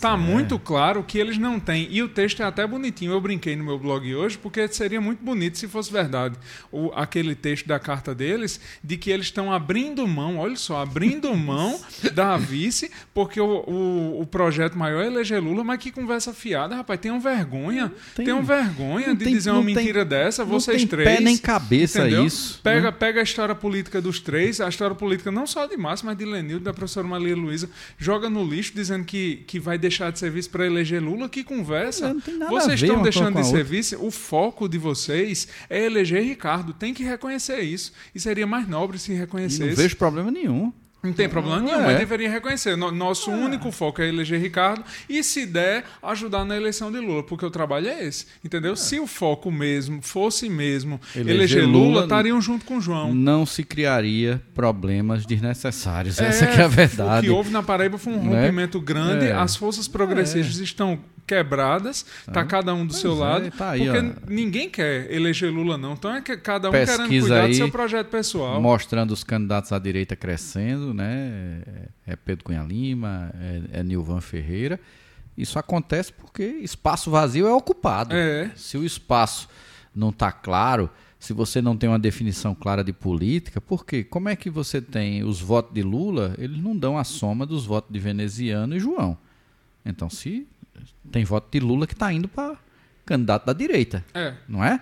tá é. muito claro que eles não têm. E o texto é até bonitinho. Eu brinquei no meu blog hoje, porque seria muito bonito se fosse verdade. O, aquele texto da carta deles, de que eles estão abrindo mão, olha só, abrindo [LAUGHS] mão da vice, porque o, o, o, projeto maior é eleger Lula, mas que conversa fiada, rapaz. Tenham vergonha. Tem. Tenham vergonha vergonha de tem, dizer uma mentira tem, dessa, vocês não tem três. Pé nem cabeça entendeu? isso. Pega, né? pega a história política dos três, a história política não só de Márcio, mas de Lenildo, da professora Maria Luísa, joga no lixo dizendo que, que vai deixar de serviço para eleger Lula. Que conversa. vocês estão deixando de serviço. O foco de vocês é eleger Ricardo. Tem que reconhecer isso. E seria mais nobre se reconhecesse. E não vejo problema nenhum. Não tem problema nenhum, é. mas deveria reconhecer. Nosso é. único foco é eleger Ricardo e, se der, ajudar na eleição de Lula, porque o trabalho é esse. Entendeu? É. Se o foco mesmo fosse mesmo eleger, eleger Lula, estariam junto com o João. Não se criaria problemas desnecessários. Essa é, é a verdade. O que houve na Paraíba foi um né? rompimento grande. É. As forças progressistas estão quebradas, tá cada um do pois seu é, lado, tá aí, porque ó. ninguém quer eleger Lula não, então é que cada um Pesquisa querendo cuidar do seu projeto pessoal. Mostrando os candidatos à direita crescendo, né? É Pedro Cunha Lima, é, é Nilvan Ferreira. Isso acontece porque espaço vazio é ocupado. É. Se o espaço não está claro, se você não tem uma definição clara de política, porque como é que você tem os votos de Lula, eles não dão a soma dos votos de Veneziano e João. Então, se tem voto de Lula que está indo para candidato da direita. É. Não é?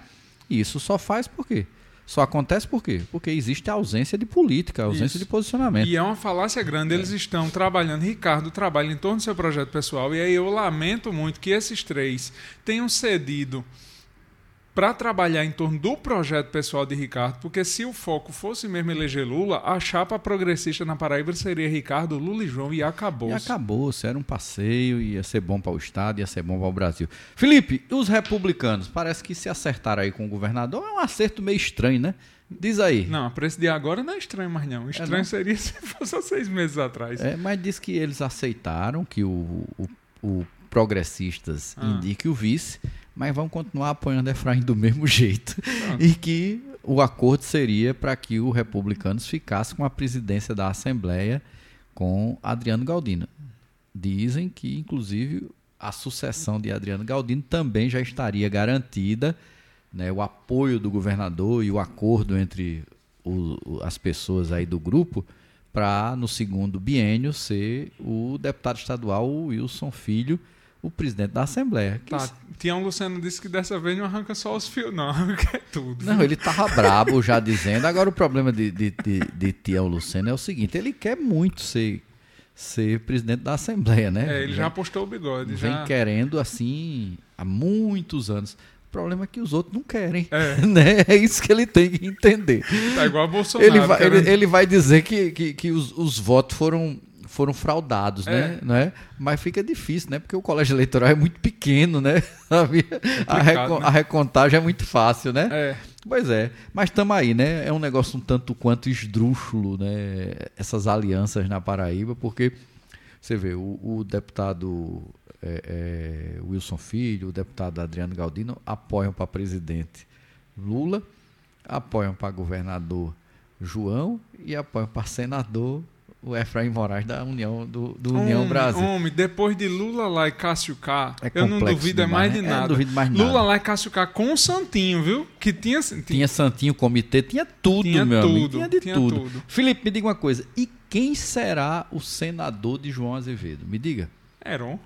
E isso só faz por quê? Só acontece por quê? Porque existe a ausência de política, a ausência Isso. de posicionamento. E é uma falácia grande. Eles é. estão trabalhando, Ricardo trabalha em torno do seu projeto pessoal, e aí eu lamento muito que esses três tenham cedido para trabalhar em torno do projeto pessoal de Ricardo, porque se o foco fosse mesmo eleger Lula, a chapa progressista na Paraíba seria Ricardo, Lula e João e acabou. E acabou, era um passeio, ia ser bom para o Estado, ia ser bom para o Brasil. Felipe, os republicanos, parece que se acertaram aí com o governador, é um acerto meio estranho, né? Diz aí. Não, para esse dia agora não é estranho mais não. Estranho é não? seria [LAUGHS] se fosse há seis meses atrás. É, mas diz que eles aceitaram que o, o, o progressistas ah. indique o vice, mas vão continuar apoiando Efraim do mesmo [LAUGHS] jeito. E que o acordo seria para que o Republicanos ficasse com a presidência da Assembleia com Adriano Galdino. Dizem que, inclusive, a sucessão de Adriano Galdino também já estaria garantida, né, o apoio do governador e o acordo entre o, as pessoas aí do grupo para, no segundo biênio, ser o deputado estadual Wilson Filho, o presidente da Assembleia. Tá, Tião Luciano disse que dessa vez não arranca só os fios, não, [LAUGHS] arranca tudo. Não, ele tava brabo já dizendo. Agora o problema de, de, de, de Tião Luciano é o seguinte: ele quer muito ser, ser presidente da Assembleia, né? É, ele já apostou o bigode. Vem já... querendo assim há muitos anos. O problema é que os outros não querem. É, [LAUGHS] né? é isso que ele tem que entender. Tá igual a Bolsonaro. Ele vai, querendo... ele, ele vai dizer que, que, que os, os votos foram foram fraudados, né? É. né? Mas fica difícil, né? Porque o colégio eleitoral é muito pequeno, né? [LAUGHS] a, recon, né? a, recontagem é muito fácil, né? É. Pois é. Mas estamos aí, né? É um negócio um tanto quanto esdrúxulo, né? Essas alianças na Paraíba, porque você vê, o, o deputado é, é, Wilson Filho, o deputado Adriano Galdino apoiam para presidente Lula, apoiam para governador João e apoiam para senador o Efraim Moraes da União do, do União homem, Brasil. Homem, depois de Lula lá e Cássio K, é eu não duvido demais, é mais de né? nada. É, duvido mais nada. Lula lá e Cássio K com o Santinho, viu? Que tinha tinha, tinha Santinho, comitê, tinha tudo, tinha meu tudo, amigo. Tinha de tinha tudo. tudo. Felipe, me diga uma coisa. E quem será o senador de João Azevedo? Me diga. Heron.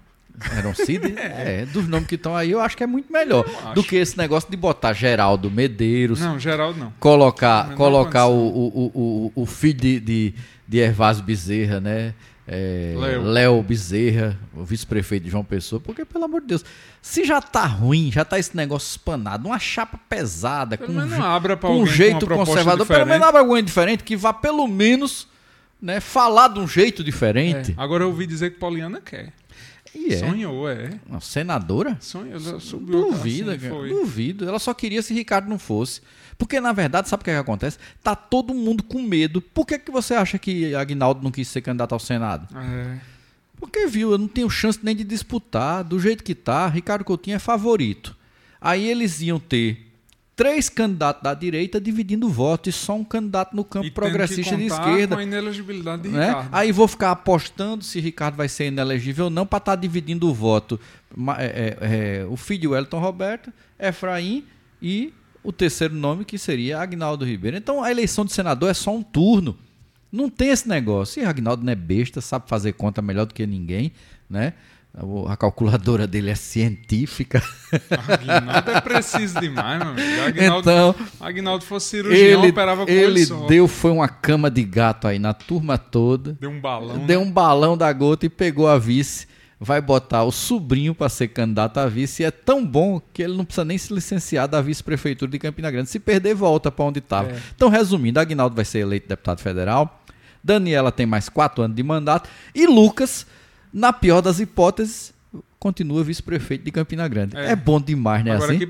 Heron Cid? é. [LAUGHS] é, dos nomes que estão aí, eu acho que é muito melhor do que esse negócio de botar Geraldo Medeiros. Não, Geraldo não. Colocar, colocar o, o, o, o, filho de, de, de Ervásio Bezerra, né? É, Léo Bezerra, o vice-prefeito de João Pessoa, porque, pelo amor de Deus, se já tá ruim, já tá esse negócio espanado, uma chapa pesada, pelo com, não abra com um jeito conservador, diferente. pelo menos abra alguém diferente, que vá pelo menos né, falar de um jeito diferente. É. Agora eu ouvi dizer que Poliana quer. E é. Sonhou, é. Uma senadora? Sonhou, subiu Duvida, assim, cara, duvido. Ela só queria se Ricardo não fosse. Porque, na verdade, sabe o que, é que acontece? Tá todo mundo com medo. Por que, que você acha que Agnaldo não quis ser candidato ao Senado? É. Porque, viu, eu não tenho chance nem de disputar. Do jeito que tá, Ricardo Coutinho é favorito. Aí eles iam ter três candidatos da direita dividindo voto e só um candidato no campo e progressista de esquerda. Com a inelegibilidade de né? Ricardo. Aí vou ficar apostando se Ricardo vai ser inelegível ou não para estar tá dividindo o voto. É, é, é, o filho de Wellington Roberto, Efraim e o terceiro nome que seria Agnaldo Ribeiro. Então a eleição de senador é só um turno. Não tem esse negócio. E Agnaldo não é besta, sabe fazer conta melhor do que ninguém, né? A calculadora dele é científica. Agnaldo é preciso demais, meu amigo. Agnaldo, então, Agnaldo fosse cirurgião, ele, operava com ele deu foi uma cama de gato aí na turma toda. Deu um balão. Deu né? um balão da gota e pegou a vice. Vai botar o sobrinho para ser candidato a vice. E é tão bom que ele não precisa nem se licenciar da vice-prefeitura de Campina Grande. Se perder, volta para onde estava. É. Então, resumindo, Agnaldo vai ser eleito deputado federal. Daniela tem mais quatro anos de mandato. E Lucas na pior das hipóteses, continua vice-prefeito de Campina Grande. É, É. bom demais, né? Agora, assim?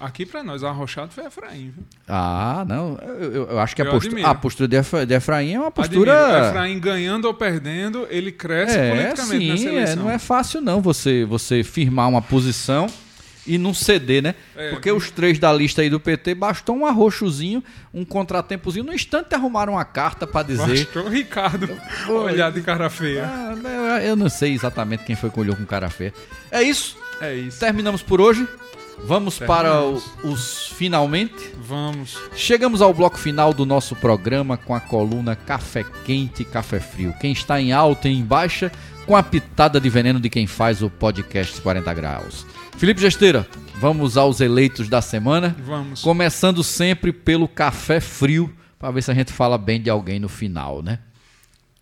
aqui, pra, é, nós, arrochado foi Efraim. Viu? Ah, não. Eu, eu- eu acho que a Eu postura, admiro. a postura de, Efra, de Efraim é uma postura. Admiro. Efraim ganhando ou perdendo, ele cresce É, politicamente nessa sim, é, eleição. não é fácil não você, você firmar uma posição e não ceder, né? É. Porque os três da lista aí do PT bastou um arrochozinho, um contratempozinho, no instante arrumaram uma carta para dizer. Bastou o Ricardo [LAUGHS] Foi. olhar de cara feia. Ah, eu- não sei exatamente quem foi que olhou com cara feia. É isso. É isso. Terminamos por hoje. Vamos para o- Terminamos. os finalmente. Vamos. Chegamos ao bloco final do nosso programa com a coluna Café Quente e Café Frio. Quem está em alta e em baixa, com a pitada de veneno de quem faz o podcast 40 Graus. Felipe Gesteira, vamos aos eleitos da semana. Vamos. Começando sempre pelo Café Frio, para ver se a gente fala bem de alguém no final, né?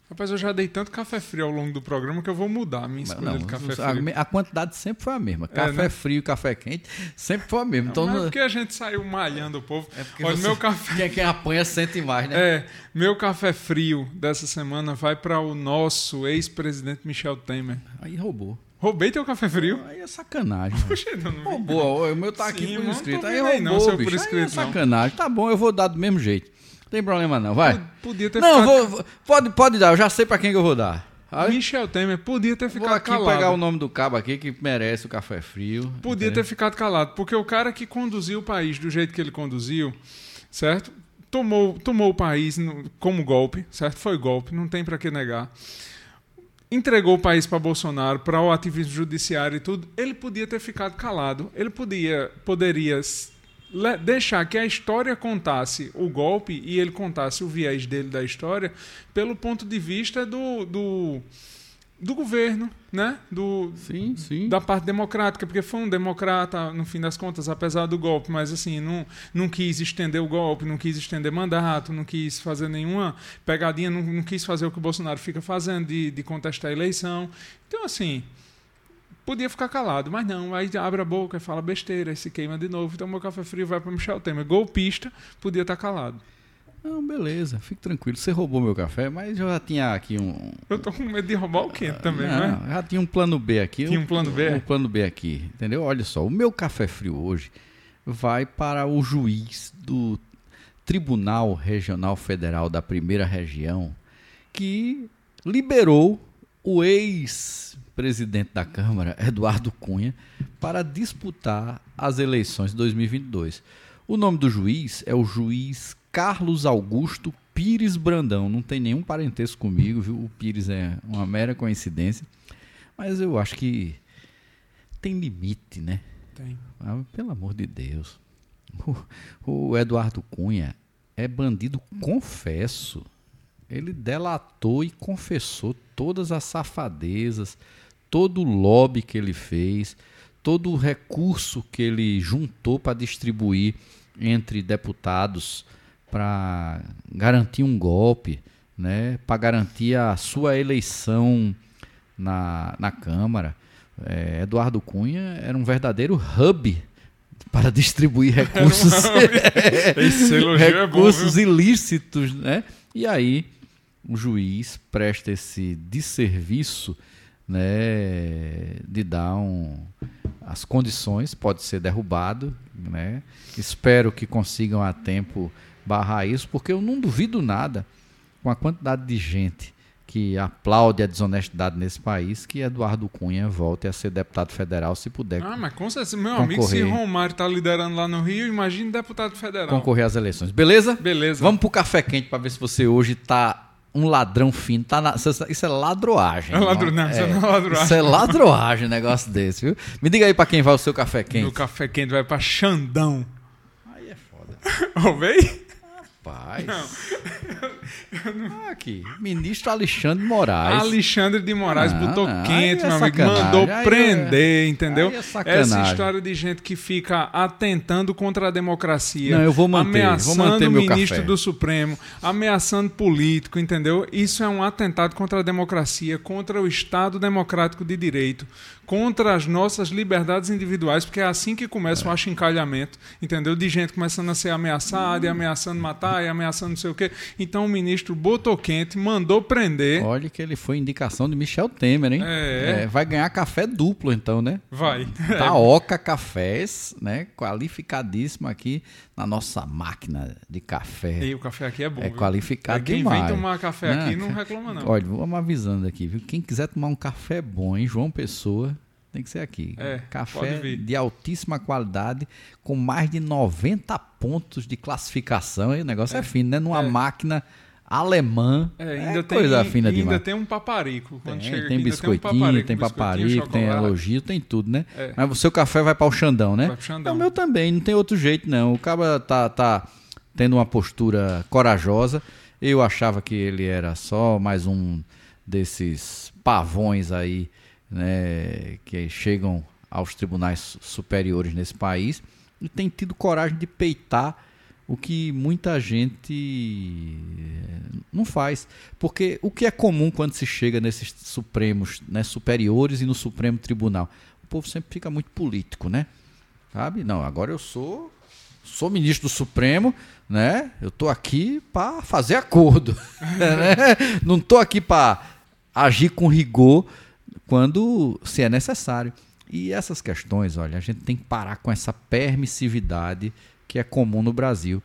Rapaz, eu já dei tanto café frio ao longo do programa que eu vou mudar a minha escolha Não, de café a, frio. a quantidade sempre foi a mesma. É, Café né? frio e café quente sempre foi a mesma. Então, Mas é não- porque a gente saiu malhando o povo. é porque Olha, você- meu café. quem, quem apanha sente mais, né? É, meu café frio dessa semana vai para o nosso ex-presidente Michel Temer. Aí roubou. Roubei teu café frio? Aí é sacanagem. [LAUGHS] Poxa, eu não vi. Roubou, o meu tá aqui Sim, por não tô Aí aí não, roubou, seu por bicho. Aí é não. sacanagem. Tá bom, eu vou dar do mesmo jeito. Não tem problema não, vai. Podia ter Não, ficado... vou, vou- pode, pode dar, eu já sei pra quem que eu vou dar. Aí, Michel Temer podia ter vou ficado aqui calado. pegar o nome do cabo aqui que merece o café frio. Podia ter ficado calado, porque o cara que conduziu o país do jeito que ele conduziu, certo? Tomou, tomou o país como golpe, certo? Foi golpe, não tem pra que negar. Entregou o país para Bolsonaro, para o ativismo judiciário e tudo. Ele podia ter ficado calado. Ele podia, poderia deixar que a história contasse o golpe e ele contasse o viés dele da história pelo ponto de vista do, do, do governo, né? Do, Sim, sim. da parte democrática, porque foi um democrata, no fim das contas, apesar do golpe, mas assim, não, não quis estender o golpe, não quis estender mandato, não quis fazer nenhuma pegadinha, não, não quis fazer o que o Bolsonaro fica fazendo de, de contestar a eleição. Então, assim, podia ficar calado, mas não, aí abre a boca e fala besteira, se queima de novo, toma o café frio vai para Michel Temer. Golpista, podia estar calado. Não, beleza, fique tranquilo. Você roubou meu café, mas eu já tinha aqui um. Eu tô com medo de roubar o quente também, Não, né? Já tinha um plano B aqui. Tinha um plano B? Um plano B aqui, entendeu? Olha só, o meu café frio hoje vai para o juiz do Tribunal Regional Federal da Primeira Região que liberou o ex-presidente da Câmara, Eduardo Cunha, para disputar as eleições de 2022. O nome do juiz é o juiz Carlos Augusto Pires Brandão. Não tem nenhum parentesco comigo, viu? O Pires é uma mera coincidência. Mas eu acho que tem limite, né? Tem. Ah, pelo amor de Deus. O, o Eduardo Cunha é bandido confesso. Ele delatou e confessou todas as safadezas, todo o lobby que ele fez, todo o recurso que ele juntou para distribuir entre deputados para garantir um golpe, né? para garantir a sua eleição na, na Câmara. É, Eduardo Cunha era um verdadeiro hub para distribuir [LAUGHS] recursos, elogio é bom, [LAUGHS] recursos ilícitos, né? E aí o juiz presta esse desserviço, né, de dar um, as condições, pode ser derrubado, né? Espero que consigam a tempo barrar isso, porque eu não duvido nada com a quantidade de gente que aplaude a desonestidade nesse país, que Eduardo Cunha volte a ser deputado federal se puder Ah, mas com certeza, meu amigo, se Concorrer. Romário tá liderando lá no Rio, imagine deputado federal. concorrer às eleições. Beleza? Beleza. Vamos pro café quente para ver se você hoje tá um ladrão fino. Tá na- isso- é ladroagem. É ladro- não, isso não é ladroagem. Isso é ladroagem, negócio desse, viu? Me diga aí para quem vai o seu café quente. Meu café quente vai pra Xandão. Aí é foda. [LAUGHS] Roubei? Paz. Aqui, ministro Alexandre Moraes. Alexandre de Moraes Ah, botou não, quente, é meu amigo. Mandou Aí é- prender, entendeu? é. Essa história de gente que fica atentando contra a democracia. Não, eu vou manter, Ameaçando vou manter o meu ministro café. do Supremo, ameaçando político, entendeu? Isso é um atentado contra a democracia, contra o Estado democrático de direito, contra as nossas liberdades individuais, porque é assim que começa o achincalhamento, entendeu? De gente começando a ser ameaçada, e ameaçando matar, e ameaçando não sei o quê. Então o ministro botou quente, mandou prender. Olha que ele foi indicação de Michel Temer, hein? É. vai ganhar café duplo, então, né? Vai. Da Oca Cafés, né? Qualificadíssimo aqui na nossa máquina de café. E o café aqui é bom. É viu? qualificado É, quem demais. vem tomar café aqui não reclama, não. Olha, vamos avisando aqui, viu? Quem quiser tomar um café bom em João Pessoa, tem que ser aqui. É, café de altíssima qualidade, com mais de 90 pontos de classificação. E o negócio é, fino, né? Numa É. máquina alemã. É, ainda é tem, coisa fina e ainda demais. tem um paparico. Quando Tem, chega tem aqui, biscoitinho, tem paparico, tem chocolate. elogio, tem tudo, né? É. Mas o seu café vai para o Xandão, né? Vai pro Xandão. É, O meu também, não tem outro jeito não. O cara tá, tá tendo uma postura corajosa. Eu achava que ele era só mais um desses pavões aí, né, que chegam aos tribunais superiores nesse país e tem tido coragem de peitar o que muita gente eh, não faz. Porque o que é comum quando se chega nesses supremos, né, superiores e no Supremo Tribunal? O povo sempre fica muito político, né? Sabe? Não, agora eu sou sou ministro do Supremo, né? Eu tô aqui para fazer acordo, [LAUGHS] né? Não tô aqui para agir com rigor quando se é necessário. E essas questões, olha, a gente tem que parar com essa permissividade que é comum no Brasil.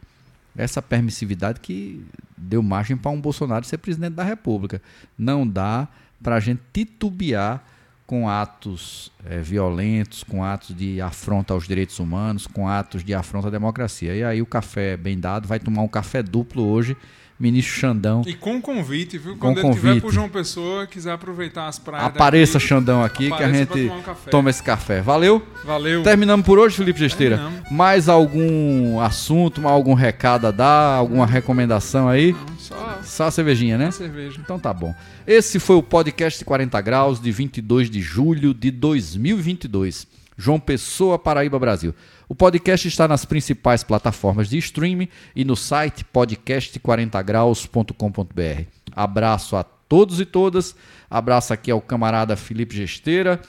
Essa permissividade que deu margem para um Bolsonaro ser presidente da República. Não dá para a gente titubear com atos é, violentos, com atos de afronta aos direitos humanos, com atos de afronta à democracia. E aí o café bem dado, vai tomar um café duplo hoje ministro Xandão. E com convite, viu? Com Quando ele convite. estiver por João Pessoa, quiser aproveitar as praias. Apareça daqui, Xandão aqui que a gente um toma esse café. Valeu? Valeu. Terminamos por hoje, Felipe Gesteira. Terminamos. Mais algum assunto, algum recado a dar, alguma recomendação aí? Não, só Só a cervejinha, né? cerveja. Então tá bom. Esse foi o podcast 40 graus de 22 de julho de 2022. João Pessoa, Paraíba, Brasil. O podcast está nas principais plataformas de streaming e no site podcast40graus.com.br. Abraço a todos e todas. Abraço aqui ao camarada Felipe Gesteira.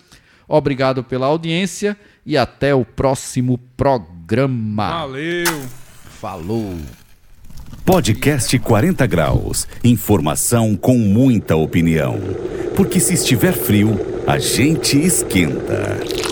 Obrigado pela audiência e até o próximo programa. Valeu. Falou. Podcast 40 graus. Informação com muita opinião. Porque se estiver frio, a gente esquenta.